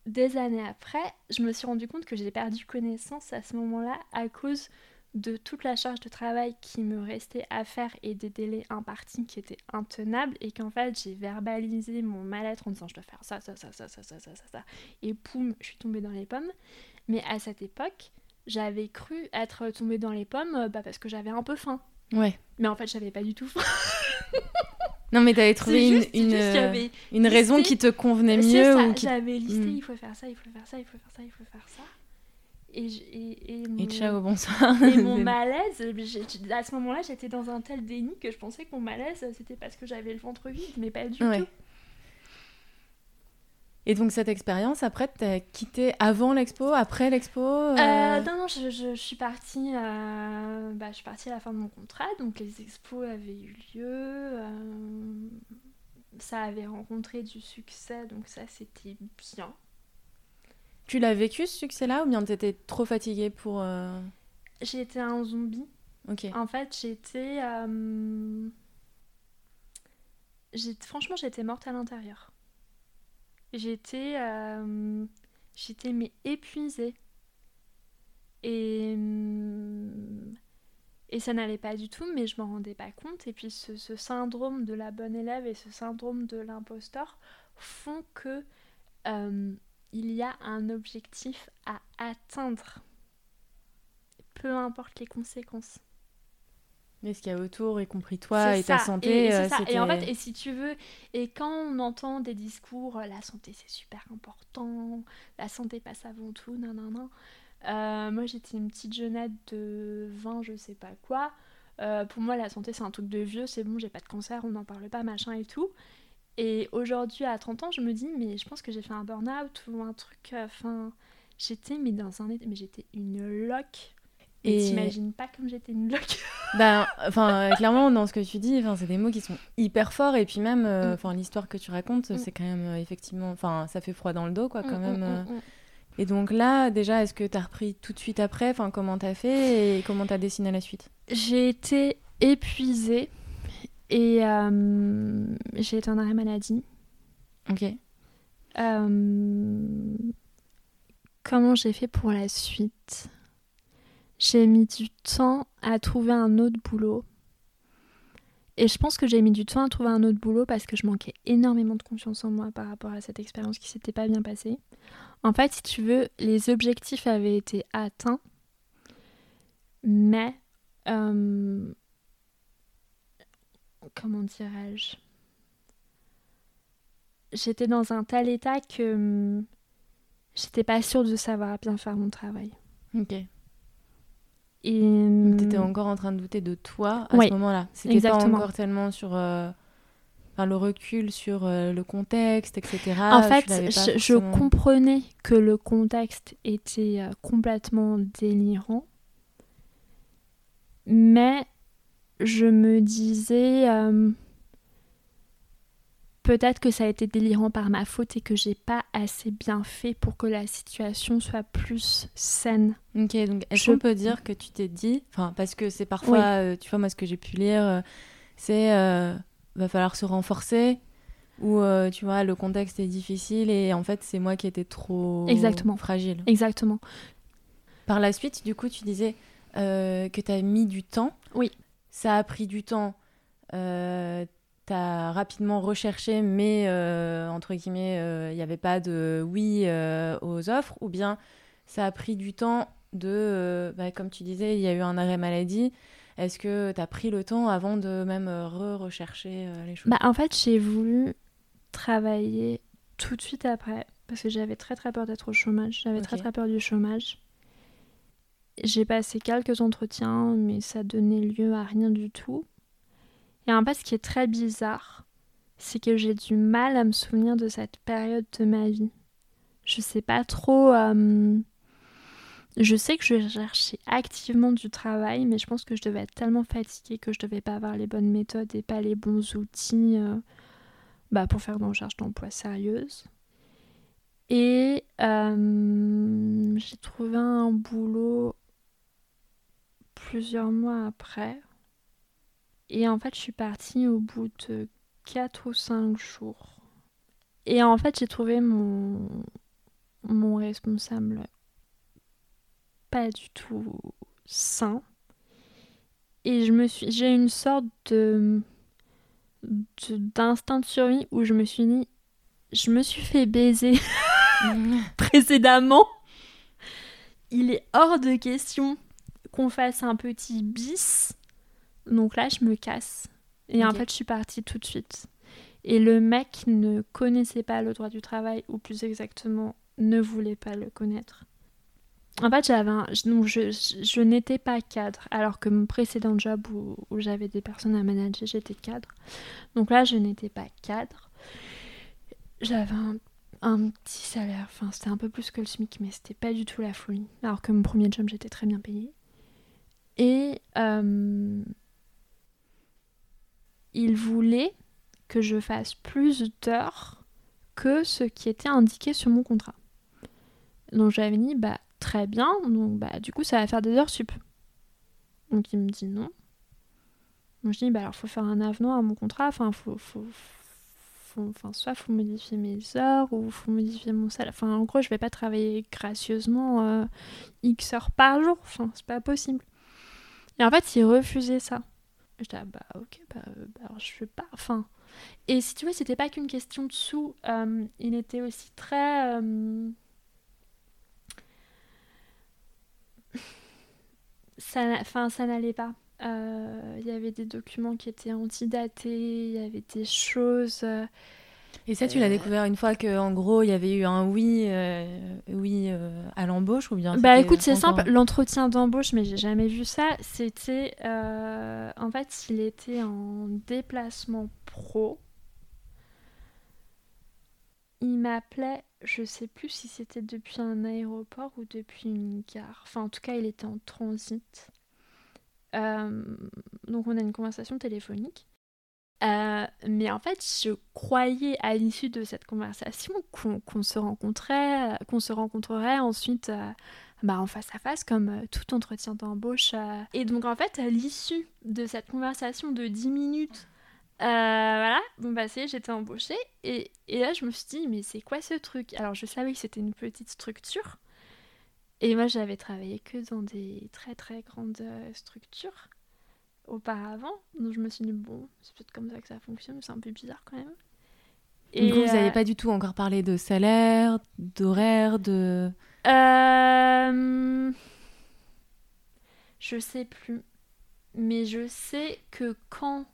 des années après, je me suis rendu compte que j'ai perdu connaissance à ce moment-là à cause de toute la charge de travail qui me restait à faire et des délais impartis qui étaient intenables et qu'en fait j'ai verbalisé mon mal-être en disant je dois faire ça, ça, ça, ça, ça, ça, ça, ça, ça, et poum, je suis tombée dans les pommes. Mais à cette époque, j'avais cru être tombée dans les pommes euh, bah, parce que j'avais un peu faim. Ouais. Mais en fait, j'avais pas du tout faim. (laughs) non, mais t'avais trouvé une, une, euh, une raison qui te convenait mieux. Ça, qui... J'avais listé, hmm. il faut faire ça, il faut faire ça, il faut faire ça, il faut faire ça. Et, et, et, mon... et ciao, bonsoir. (laughs) Et mon (laughs) malaise, à ce moment-là, j'étais dans un tel déni que je pensais que mon malaise, c'était parce que j'avais le ventre vide, mais pas du tout. Et donc cette expérience, après, t'as quitté avant l'expo, après l'expo euh... Euh, Non, non, je, je, suis partie, euh, bah, je suis partie à la fin de mon contrat, donc les expos avaient eu lieu, ça avait rencontré du succès, donc ça c'était bien. Tu l'as vécu ce succès-là ou bien t'étais trop fatiguée pour... J'ai été un zombie. Ok. En fait, j'étais... Franchement, j'étais morte à l'intérieur j'étais euh, j'étais mais épuisée et mm, et ça n'allait pas du tout mais je m'en rendais pas compte et puis ce, syndrome de la bonne élève et ce syndrome de l'imposteur font que euh, il y a un objectif à atteindre peu importe les conséquences mais ce qu'il y a autour, y compris toi et ta santé. Et, euh, ça. et en fait, et si tu veux, et quand on entend des discours, euh, la santé c'est super important, la santé passe avant tout, non, non, non. Euh, moi j'étais une petite jeunette de 20, je sais pas quoi. pour moi, la santé c'est un truc de vieux, c'est bon, j'ai pas de cancer, on n'en parle pas, machin et tout. Et aujourd'hui, à 30 ans, je me dis, mais je pense que j'ai fait un burn-out ou un truc. Enfin, j'étais, mais dans un mais j'étais une loque et t'imagines pas comme j'étais une bloque (laughs) Ben, enfin, clairement, dans ce que tu dis, c'est des mots qui sont hyper forts. Et puis même, euh, mm. enfin, l'histoire que tu racontes, mm. c'est quand même euh, effectivement, enfin, ça fait froid dans le dos, quoi, quand mm, même. Euh. Et donc là, déjà, est-ce que t'as repris tout de suite après? Enfin, comment t'as fait? Et comment t'as dessiné la suite? J'ai été épuisée et j'ai été en arrêt maladie. Ok. comment j'ai fait pour la suite? J'ai mis du temps à trouver un autre boulot. Et je pense que j'ai mis du temps à trouver un autre boulot parce que je manquais énormément de confiance en moi par rapport à cette expérience qui s'était pas bien passée. En fait, si tu veux, les objectifs avaient été atteints, mais euh, comment dirais-je? J'étais dans un tel état que hum, j'étais pas sûre de savoir bien faire mon travail. Ok. Et Donc, t'étais hum, encore en train de douter de toi à ce moment-là. C'était pas exactement. encore tellement sur euh, enfin, le recul sur euh, le contexte, etc. en fait, pas je, comprenais que le contexte était euh, complètement délirant, mais je me disais euh, peut-être que ça a été délirant par ma faute et que j'ai pas assez bien fait pour que la situation soit plus saine. Ok, donc est-ce Je- qu'on peut dire que tu t'es dit, enfin parce que c'est parfois, Oui. euh, tu vois moi ce que j'ai pu lire, euh, c'est euh, va falloir se renforcer ou tu vois le contexte est difficile et en fait c'est moi qui étais trop Exactement. fragile. Exactement. Par la suite, du coup, tu disais que tu as mis du temps. Oui. Ça a pris du temps. Euh, tu as rapidement recherché, mais euh, entre guillemets, euh, il n'y avait pas de oui euh, aux offres. Ou bien ça a pris du temps de, euh, bah, comme tu disais, il y a eu un arrêt maladie. Est-ce que tu as pris le temps avant de même euh, re-rechercher euh, les choses? Bah, en fait, j'ai voulu travailler tout de suite après parce que j'avais très très peur d'être au chômage. J'avais très très peur du chômage. J'ai passé quelques entretiens, mais ça donnait lieu à rien du tout. Et en fait, ce qui est très bizarre, c'est que j'ai du mal à me souvenir de cette période de ma vie. Je sais pas trop. euh, Je sais que je cherchais activement du travail, mais je pense que je devais être tellement fatiguée que je devais pas avoir les bonnes méthodes et pas les bons outils euh, bah, pour faire une recherche d'emploi sérieuse. Et euh, j'ai trouvé un boulot plusieurs mois après. Et en fait, je suis partie au bout de 4 ou 5 jours. Et en fait, j'ai trouvé mon, mon responsable pas du tout sain. Et je me suis, j'ai une sorte de, de- d'instinct de survie où je me suis dit, je me suis fait baiser (laughs) précédemment. Il est hors de question qu'on fasse un petit bis. Donc là, je me casse. Et en fait, je suis partie tout de suite. Et le mec ne connaissait pas le droit du travail, ou plus exactement, ne voulait pas le connaître. En fait, j'avais un- donc je, je- je n'étais pas cadre, alors que mon précédent job où, où j'avais des personnes à manager, j'étais cadre. Donc là, je n'étais pas cadre. J'avais un, un petit salaire, enfin c'était un peu plus que le SMIC, mais c'était pas du tout la folie. Alors que mon premier job, j'étais très bien payée. Et euh, il voulait que je fasse plus d'heures que ce qui était indiqué sur mon contrat. Donc j'avais dit, bah très bien, donc bah du coup ça va faire des heures sup. Donc il me dit non. Donc je dis, bah alors faut faire un avenant à mon contrat, enfin faut, faut, faut- enfin soit faut modifier mes heures ou faut modifier mon salaire. Enfin en gros je vais pas travailler gracieusement euh, X heures par jour, enfin c'est pas possible. Et en fait il refusait ça. J'étais ah, bah ok, bah, euh, bah, je veux pas, enfin... Et si tu veux, c'était pas qu'une question de sous, euh, il était aussi très... euh, (laughs) ça n'allait pas. Euh, Il y avait des documents qui étaient antidatés, il y avait des choses... euh, Et ça, tu l'as découvert une fois que, en gros, il y avait eu un oui, euh, oui euh, à l'embauche ou bien Bah écoute, c'est encore- simple, l'entretien d'embauche, mais j'ai jamais vu ça. C'était. euh, en fait, il était en déplacement pro. Il m'appelait, je sais plus si c'était depuis un aéroport ou depuis une gare. Enfin, en tout cas, il était en transit. Euh, donc, on a une conversation téléphonique. Euh, mais en fait, je croyais à l'issue de cette conversation qu'on se euh, qu'on se rencontrerait ensuite euh, bah, en face à face, comme tout entretien d'embauche. Et donc, en fait, à l'issue de cette conversation de 10 minutes, voilà, bon, bah, c'est, j'étais embauchée. Et, et là, je me suis dit, mais c'est quoi ce truc? Alors, je savais que c'était une petite structure. Et moi, j'avais travaillé que dans des très très grandes structures auparavant. Donc, je me suis dit, bon, c'est peut-être comme ça que ça fonctionne, mais c'est un peu bizarre quand même. Du coup, vous euh, n'avez pas du tout encore parlé de salaire, d'horaire, de... Euh... Je sais plus. Mais je sais que quand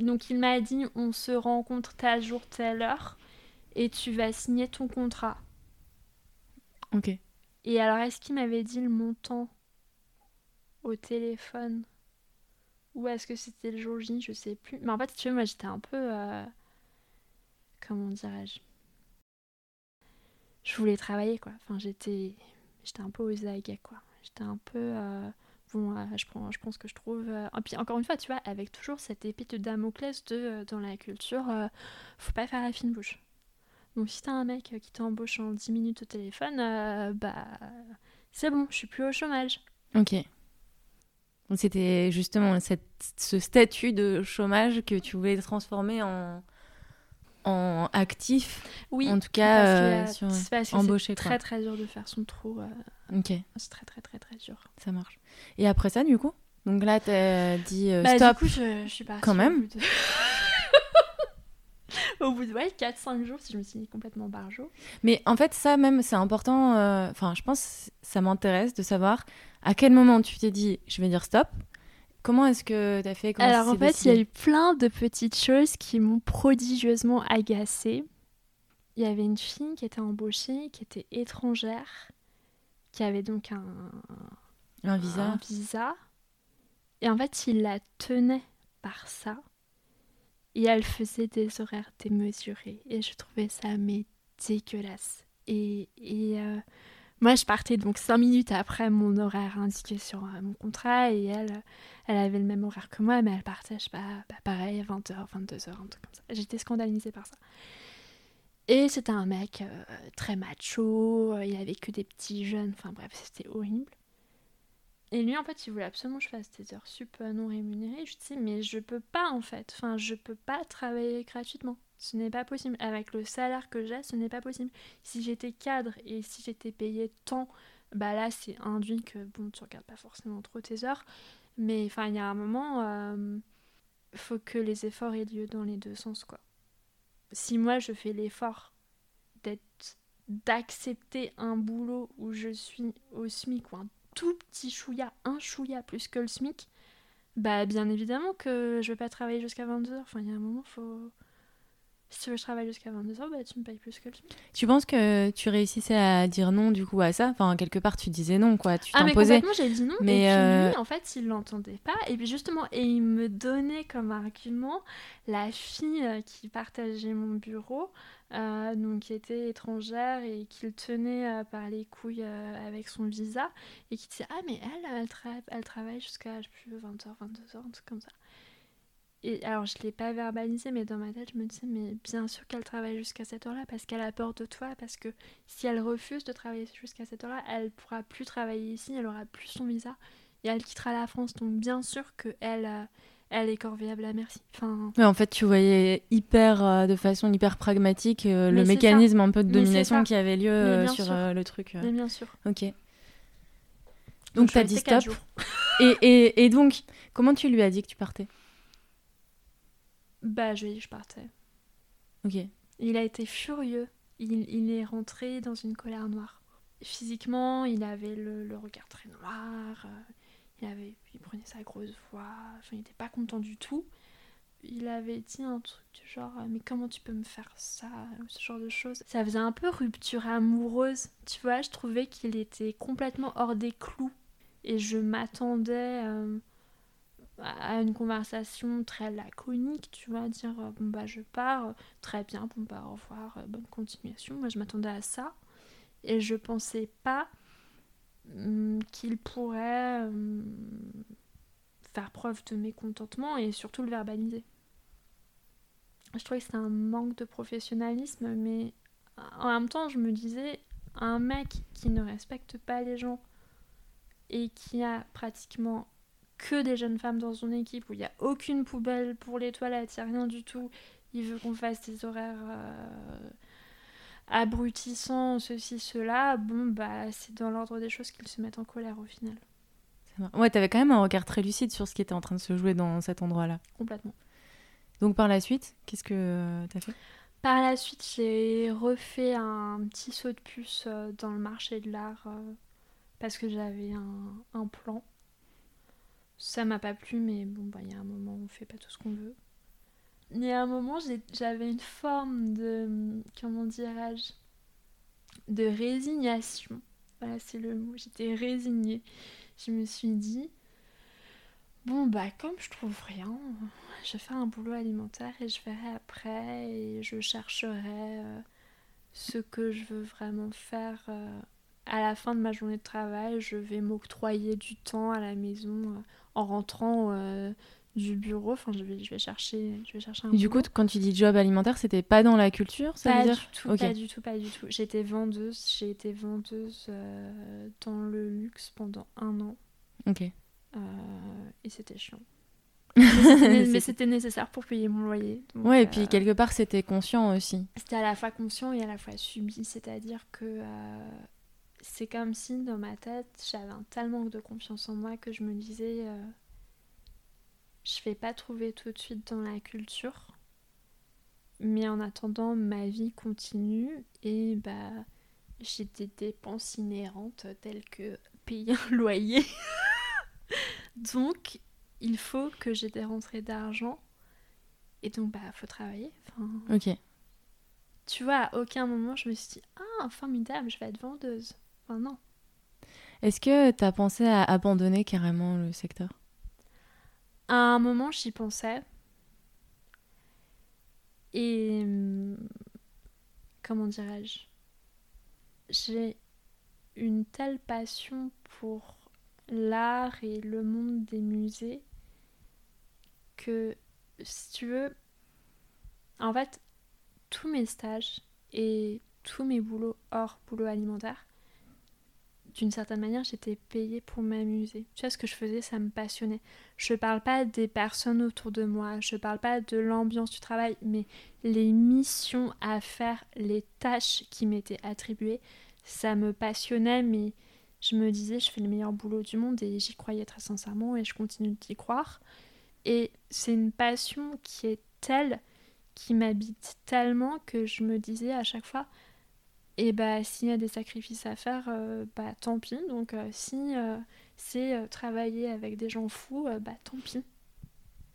donc il m'a dit on se rencontre tel jour, telle heure et tu vas signer ton contrat. Ok. Et alors est-ce qu'il m'avait dit le montant au téléphone? Ou est-ce que c'était le jour J Je sais plus. Mais en fait, tu vois, moi j'étais un peu. Euh, comment dirais-je? Je voulais travailler quoi. Enfin, j'étais. J'étais un peu aux aguets quoi. J'étais un peu. Euh, bon, euh, je, prends, je pense que je trouve. Et puis encore une fois, tu vois, avec toujours cette épée de Damoclès de dans la culture, faut pas faire la fine bouche. Donc si t'as un mec qui t'embauche en 10 minutes au téléphone, bah c'est bon, je suis plus au chômage. Ok. C'était justement cette, ce statut de chômage que tu voulais transformer en, en actif. Oui, en tout cas, euh, sur, embauché. C'est très très dur de faire son trou. Euh, ok. C'est très très très très dur. Ça marche. Et après ça, du coup? Donc là, t'as dit euh, bah, stop. Du coup, je, je suis pas. Quand même. (laughs) au bout de ouais, 4-5 jours, si je me suis mis complètement barjo. Mais en fait, ça même, c'est important. Enfin, je pense ça m'intéresse de savoir à quel moment tu t'es dit, je vais dire stop? Comment est-ce que tu as fait Alors en fait, il y a eu plein de petites choses qui m'ont prodigieusement agacée. Il y avait une fille qui était embauchée, qui était étrangère, qui avait donc un, un visa. Un visa. Et en fait, il la tenait par ça. Et elle faisait des horaires démesurés. Et je trouvais ça mais dégueulasse. Et, et euh, moi, je partais donc cinq minutes après mon horaire indiqué sur euh, mon contrat et elle, elle avait le même horaire que moi, mais elle partait, je sais pas, bah, pareil, 20h, 22h, un truc comme ça. J'étais scandalisée par ça. Et c'était un mec euh, très macho, euh, il avait que des petits jeunes, enfin bref, c'était horrible. Et lui, en fait, il voulait absolument que je fasse des heures sup non rémunérées. Je dis, mais je peux pas, en fait. Enfin, je peux pas travailler gratuitement. Ce n'est pas possible. Avec le salaire que j'ai, ce n'est pas possible. Si j'étais cadre et si j'étais payé tant, bah là, c'est induit que, bon, tu regardes pas forcément trop tes heures. Mais enfin, il y a un moment, euh, faut que les efforts aient lieu dans les deux sens, quoi. Si moi, je fais l'effort d'accepter un boulot où je suis au SMIC ou un tout petit chouïa, un chouïa plus que le SMIC, bah bien évidemment que je vais pas travailler jusqu'à 22h. Enfin, il y a un moment, faut si tu veux je travaille jusqu'à 22h, bah, tu me payes plus que le SMIC. Tu penses que tu réussissais à dire non du coup à ça? Enfin, quelque part, tu disais non, quoi. Tu ah, mais complètement, j'ai dit non. Mais et puis euh, lui, en fait, il l'entendait pas. Et puis justement, et il me donnait comme argument la fille euh, qui partageait mon bureau, euh, donc qui était étrangère et qu'il tenait par les couilles avec son visa, et qui disait Ah, mais elle, elle, elle travaille jusqu'à 20h, 22h, un truc comme ça. Et alors, je ne l'ai pas verbalisé, mais dans ma tête, je me disais, mais bien sûr qu'elle travaille jusqu'à cette heure-là, parce qu'elle a peur de toi, parce que si elle refuse de travailler jusqu'à cette heure-là, elle pourra plus travailler ici, elle aura plus son visa, et elle quittera la France. Donc, bien sûr qu'elle euh, elle est corvéable à merci. Enfin... en fait, tu voyais hyper, euh, de façon hyper pragmatique euh, le mécanisme un peu de domination qui avait lieu sur le truc. Mais bien sûr. Ok. Donc, tu as dit stop. et, et, et donc, comment tu lui as dit que tu partais? Bah, je lui ai dit que je partais. Ok. Il a été furieux. Il, il, est rentré dans une colère noire. Physiquement, il avait le, le regard très noir. Euh, il, avait, il prenait sa grosse voix. Enfin, il n'était pas content du tout. Il avait dit un truc du genre euh, Mais comment tu peux me faire ça Ce genre de choses. Ça faisait un peu rupture amoureuse. Tu vois, je trouvais qu'il était complètement hors des clous. Et je m'attendais. Euh, à une conversation très laconique, tu vois, dire euh, bon bah je pars, très bien, bon bah au revoir, euh, bonne continuation. Moi je m'attendais à ça et je pensais pas hum, qu'il pourrait hum, faire preuve de mécontentement et surtout le verbaliser. Je trouvais que c'était un manque de professionnalisme, mais en même temps je me disais un mec qui ne respecte pas les gens et qui a pratiquement que des jeunes femmes dans son équipe où il n'y a aucune poubelle pour les toilettes, il n'y a rien du tout. Il veut qu'on fasse des horaires euh, abrutissants, ceci, cela. Bon, bah, c'est dans l'ordre des choses qu'ils se mettent en colère au final. Ouais, t'avais quand même un regard très lucide sur ce qui était en train de se jouer dans cet endroit-là. Complètement. Donc par la suite, qu'est-ce que t'as fait? Par la suite, j'ai refait un petit saut de puce euh, dans le marché de l'art euh, parce que j'avais un, un plan ça m'a pas plu, mais bon, bah, il y a un moment où on fait pas tout ce qu'on veut. il y a un moment, j'avais une forme de. Comment dirais-je De résignation. Voilà, c'est le mot. J'étais résignée. Je me suis dit. Bon, bah, comme je trouve rien, je vais faire un boulot alimentaire et je verrai après et je chercherai euh, ce que je veux vraiment faire. Euh, à la fin de ma journée de travail, je vais m'octroyer du temps à la maison euh, en rentrant du bureau. Enfin, je vais, je vais chercher, je vais chercher un. du coup, quand tu dis job alimentaire, c'était pas dans la culture, ça pas veut dire du tout, Pas du tout, pas du tout. J'étais vendeuse. J'ai été vendeuse euh, dans le luxe pendant un an. Ok. Euh, et c'était chiant. (laughs) mais c'était nécessaire pour payer mon loyer. ouais, et puis euh, quelque part, c'était conscient aussi. C'était à la fois conscient et à la fois subi. C'est-à-dire que c'est comme si dans ma tête, j'avais un tel manque de confiance en moi que je me disais je vais pas trouver tout de suite dans la culture. Mais en attendant, ma vie continue et bah j'ai des dépenses inhérentes telles que payer un loyer. (laughs) donc il faut que j'ai des rentrées d'argent et donc bah faut travailler. ok. Tu vois, à aucun moment je me suis dit ah formidable, je vais être vendeuse. Enfin non. Est-ce que tu as pensé à abandonner carrément le secteur? À un moment, j'y pensais. Et. Hum, comment dirais-je? J'ai une telle passion pour l'art et le monde des musées que, si tu veux, en fait, tous mes stages et tous mes boulots hors boulot alimentaire d'une certaine manière, j'étais payée pour m'amuser. Tu vois, ce que je faisais, ça me passionnait. Je parle pas des personnes autour de moi, je parle pas de l'ambiance du travail, mais les missions à faire, les tâches qui m'étaient attribuées, ça me passionnait, mais je me disais, je fais le meilleur boulot du monde et j'y croyais très sincèrement et je continue d'y croire. Et c'est une passion qui est telle, qui m'habite tellement que je me disais à chaque fois, et bah s'il y a des sacrifices à faire, euh, bah tant pis. Donc euh, si euh, c'est travailler avec des gens fous, bah tant pis.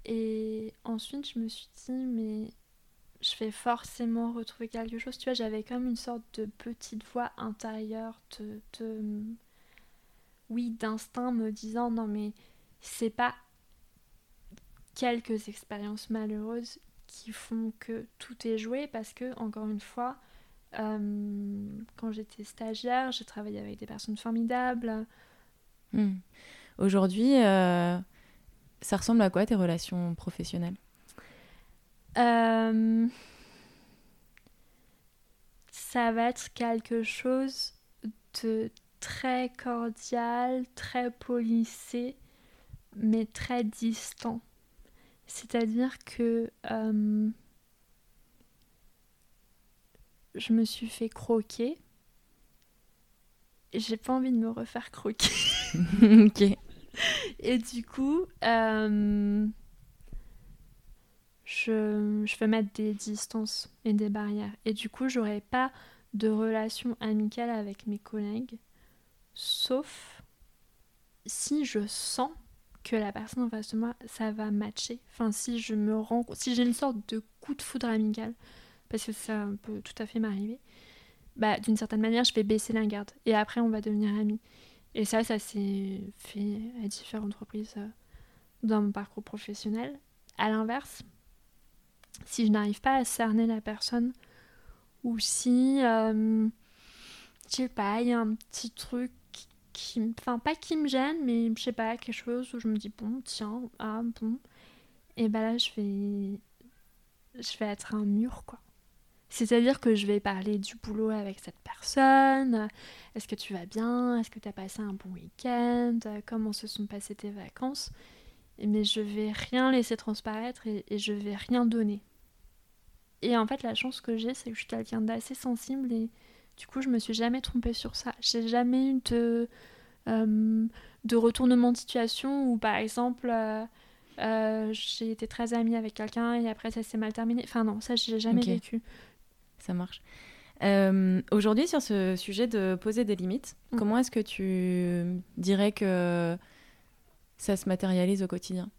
Et ensuite je me suis dit mais je vais forcément retrouver quelque chose. Tu vois, j'avais comme une sorte de petite voix intérieure de, oui, d'instinct me disant non mais c'est pas quelques expériences malheureuses qui font que tout est joué parce que encore une fois quand j'étais stagiaire, j'ai travaillé avec des personnes formidables. Hmm. Aujourd'hui, euh, ça ressemble à quoi tes relations professionnelles? Euh, Ça va être quelque chose de très cordial, très polissé, mais très distant. C'est-à-dire que je me suis fait croquer. J'ai pas envie de me refaire croquer. (laughs) ok. Et du coup, euh, je, je vais mettre des distances et des barrières. Et du coup, j'aurai pas de relation amicale avec mes collègues, sauf si je sens que la personne en face de moi, ça va matcher. Enfin, si je me rends si j'ai une sorte de coup de foudre amical, parce que ça peut tout à fait m'arriver, bah, d'une certaine manière, je vais baisser la garde. Et après, on va devenir amis. Et ça, ça s'est fait à différentes reprises euh, dans mon parcours professionnel. À l'inverse, si je n'arrive pas à cerner la personne, ou si, euh, je sais pas, il y a un petit truc qui, enfin pas qui me gêne, mais je sais pas, quelque chose où je me dis bon, tiens, ah bon, et bah là je vais, je vais être un mur quoi. C'est-à-dire que je vais parler du boulot avec cette personne. Est-ce que tu vas bien? Est-ce que tu as passé un bon week-end? Comment se sont passées tes vacances? Mais je vais rien laisser transparaître et, je vais rien donner. Et en fait, la chance que j'ai, c'est que je suis quelqu'un d'assez sensible et du coup, je me suis jamais trompée sur ça. J'ai jamais eu de, euh, de retournement de situation où, par exemple, euh, euh, j'ai été très amie avec quelqu'un et après ça s'est mal terminé. Enfin, non, ça, j'ai jamais vécu ça marche. Euh, aujourd'hui, sur ce sujet de poser des limites, mm. comment est-ce que tu dirais que ça se matérialise au quotidien?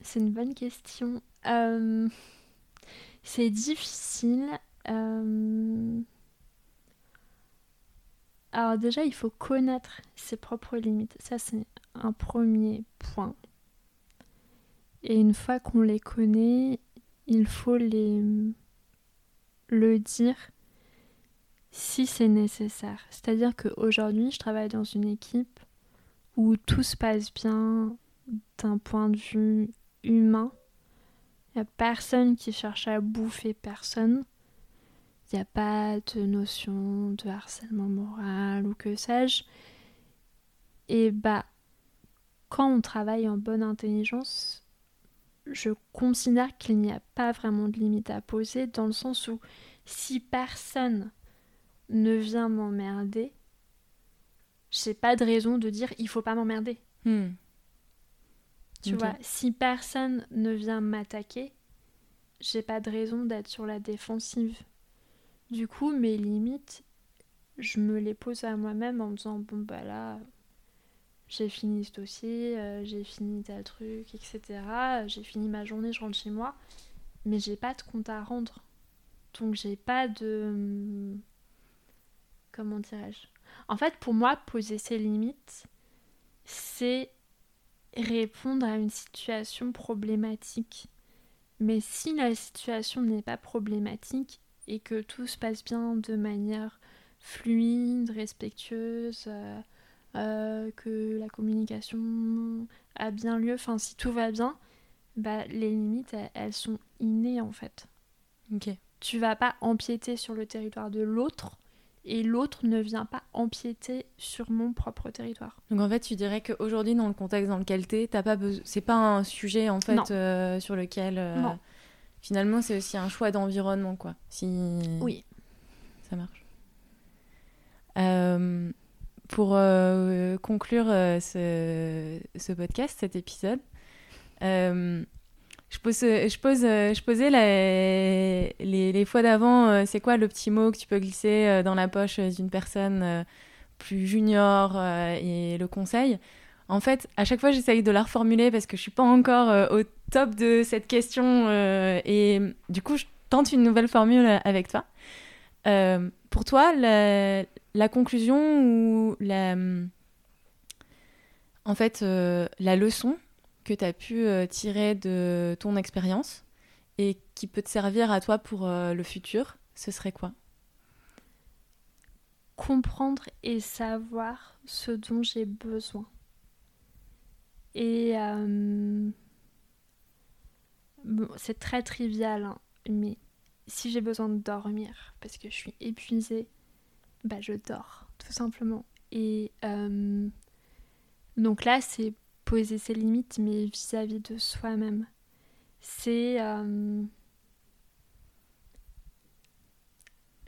C'est une bonne question. Euh, c'est difficile. Euh, alors déjà, il faut connaître ses propres limites. Ça, c'est un premier point. Et une fois qu'on les connaît, il faut les le dire si c'est nécessaire. C'est-à-dire qu'aujourd'hui, je travaille dans une équipe où tout se passe bien d'un point de vue humain. Il n'y a personne qui cherche à bouffer personne. Il n'y a pas de notion de harcèlement moral ou que sais-je. Et bah, quand on travaille en bonne intelligence, je considère qu'il n'y a pas vraiment de limite à poser dans le sens où si personne ne vient m'emmerder, j'ai pas de raison de dire il faut pas m'emmerder. Hmm. Tu vois, si personne ne vient m'attaquer, j'ai pas de raison d'être sur la défensive. Du coup, mes limites, je me les pose à moi-même en me disant bon bah là, j'ai fini ce dossier, euh, j'ai fini tel truc, etc. J'ai fini ma journée, je rentre chez moi, mais j'ai pas de compte à rendre. Donc j'ai pas de comment dirais-je? En fait, pour moi, poser ses limites, c'est répondre à une situation problématique. Mais si la situation n'est pas problématique et que tout se passe bien de manière fluide, respectueuse, euh, euh, que la communication a bien lieu, enfin si tout va bien, bah, les limites elles, sont innées en fait. Ok. Tu vas pas empiéter sur le territoire de l'autre et l'autre ne vient pas empiéter sur mon propre territoire. Donc en fait, tu dirais qu'aujourd'hui, dans le contexte dans lequel tu es, t'as pas c'est pas un sujet en fait euh, sur lequel euh, non. finalement c'est aussi un choix d'environnement quoi. Si oui, ça marche. Euh, pour conclure ce, ce, podcast, cet épisode, je, pose, je, pose, je posais les, fois d'avant, euh, c'est quoi le petit mot que tu peux glisser euh, dans la poche d'une personne euh, plus junior et le conseil? En fait, à chaque fois, j'essaye de la reformuler parce que je suis pas encore au top de cette question et du coup, je tente une nouvelle formule avec toi. pour toi, la, la, conclusion ou la, en fait, la leçon que tu as pu euh, tirer de ton expérience et qui peut te servir à toi pour euh, le futur, ce serait quoi? Comprendre et savoir ce dont j'ai besoin. Et euh, c'est très trivial, hein, mais si j'ai besoin de dormir parce que je suis épuisée, bah je dors, tout simplement. Et donc là, c'est poser ses limites, mais vis-à-vis de soi-même. C'est... Euh,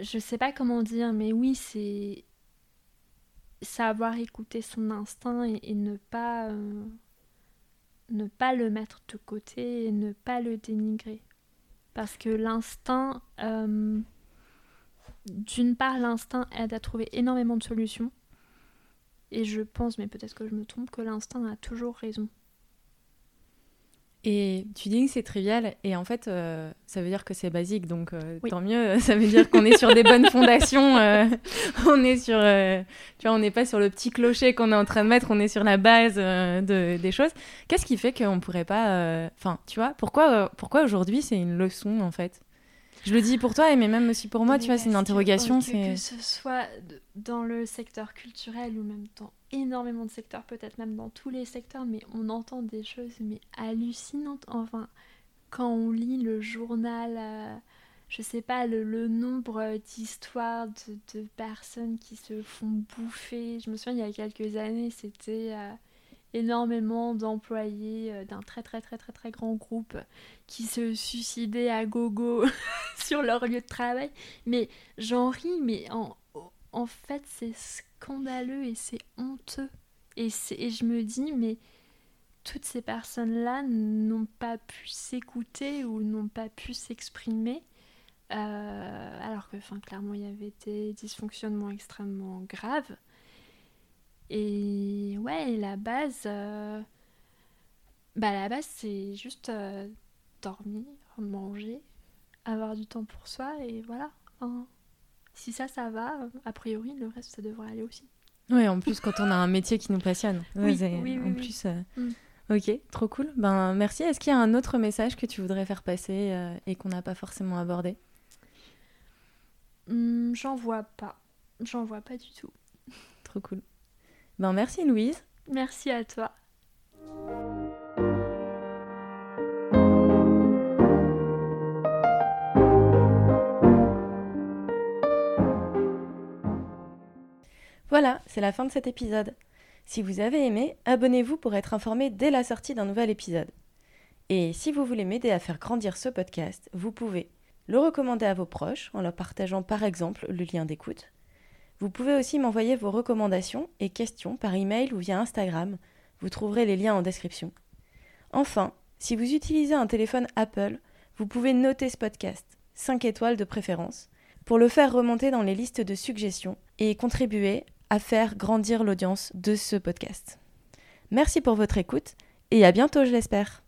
je sais pas comment dire, mais oui, c'est savoir écouter son instinct et, ne pas euh, ne pas le mettre de côté et ne pas le dénigrer parce que l'instinct euh, d'une part l'instinct aide à trouver énormément de solutions et je pense, mais peut-être que je me trompe, que l'instinct a toujours raison. Et tu dis que c'est trivial, et en fait, euh, ça veut dire que c'est basique, donc euh, tant mieux. (laughs) Ça veut dire qu'on est sur des bonnes fondations. Euh, (laughs) on est sur, tu vois, on n'est pas sur le petit clocher qu'on est en train de mettre. On est sur la base de, des choses. Qu'est-ce qui fait qu'on pourrait pas, enfin, tu vois, pourquoi, pourquoi aujourd'hui c'est une leçon en fait? Je le dis pour toi, mais même aussi pour moi, tu vois, c'est une interrogation. Que, que ce soit dans le secteur culturel ou même dans énormément de secteurs, peut-être même dans tous les secteurs, mais on entend des choses mais hallucinantes. Enfin, quand on lit le journal, euh, je sais pas, le, nombre d'histoires de, personnes qui se font bouffer. Je me souviens, il y a quelques années, c'était... Euh, énormément d'employés euh, d'un très très très très très grand groupe qui se suicidaient à gogo (laughs) sur leur lieu de travail. Mais j'en ris, mais en, en fait c'est scandaleux et c'est honteux. Et, et je me dis, mais toutes ces personnes-là n'ont pas pu s'écouter ou n'ont pas pu s'exprimer. Euh, alors que, enfin, clairement, il y avait des dysfonctionnements extrêmement graves. Et ouais, la base, euh, Bah, la base, c'est juste euh, dormir, manger, avoir du temps pour soi et voilà. Hein. Si ça, ça va, a priori, le reste, ça devrait aller aussi. Oui, en plus, quand on a un métier qui nous passionne. Oui, oui, oui, en plus. euh, Mm. Ok, trop cool. Ben merci. Est-ce qu'il y a un autre message que tu voudrais faire passer et qu'on n'a pas forcément abordé? Hmm, J'en vois pas. J'en vois pas du tout. Trop cool. Ben merci Louise. Merci à toi. Voilà, c'est la fin de cet épisode. Si vous avez aimé, abonnez-vous pour être informé dès la sortie d'un nouvel épisode. Et si vous voulez m'aider à faire grandir ce podcast, vous pouvez le recommander à vos proches en leur partageant par exemple le lien d'écoute. Vous pouvez aussi m'envoyer vos recommandations et questions par email ou via Instagram. Vous trouverez les liens en description. Enfin, si vous utilisez un téléphone Apple, vous pouvez noter ce podcast, 5 étoiles de préférence, pour le faire remonter dans les listes de suggestions et contribuer à faire grandir l'audience de ce podcast. Merci pour votre écoute et à bientôt, je l'espère.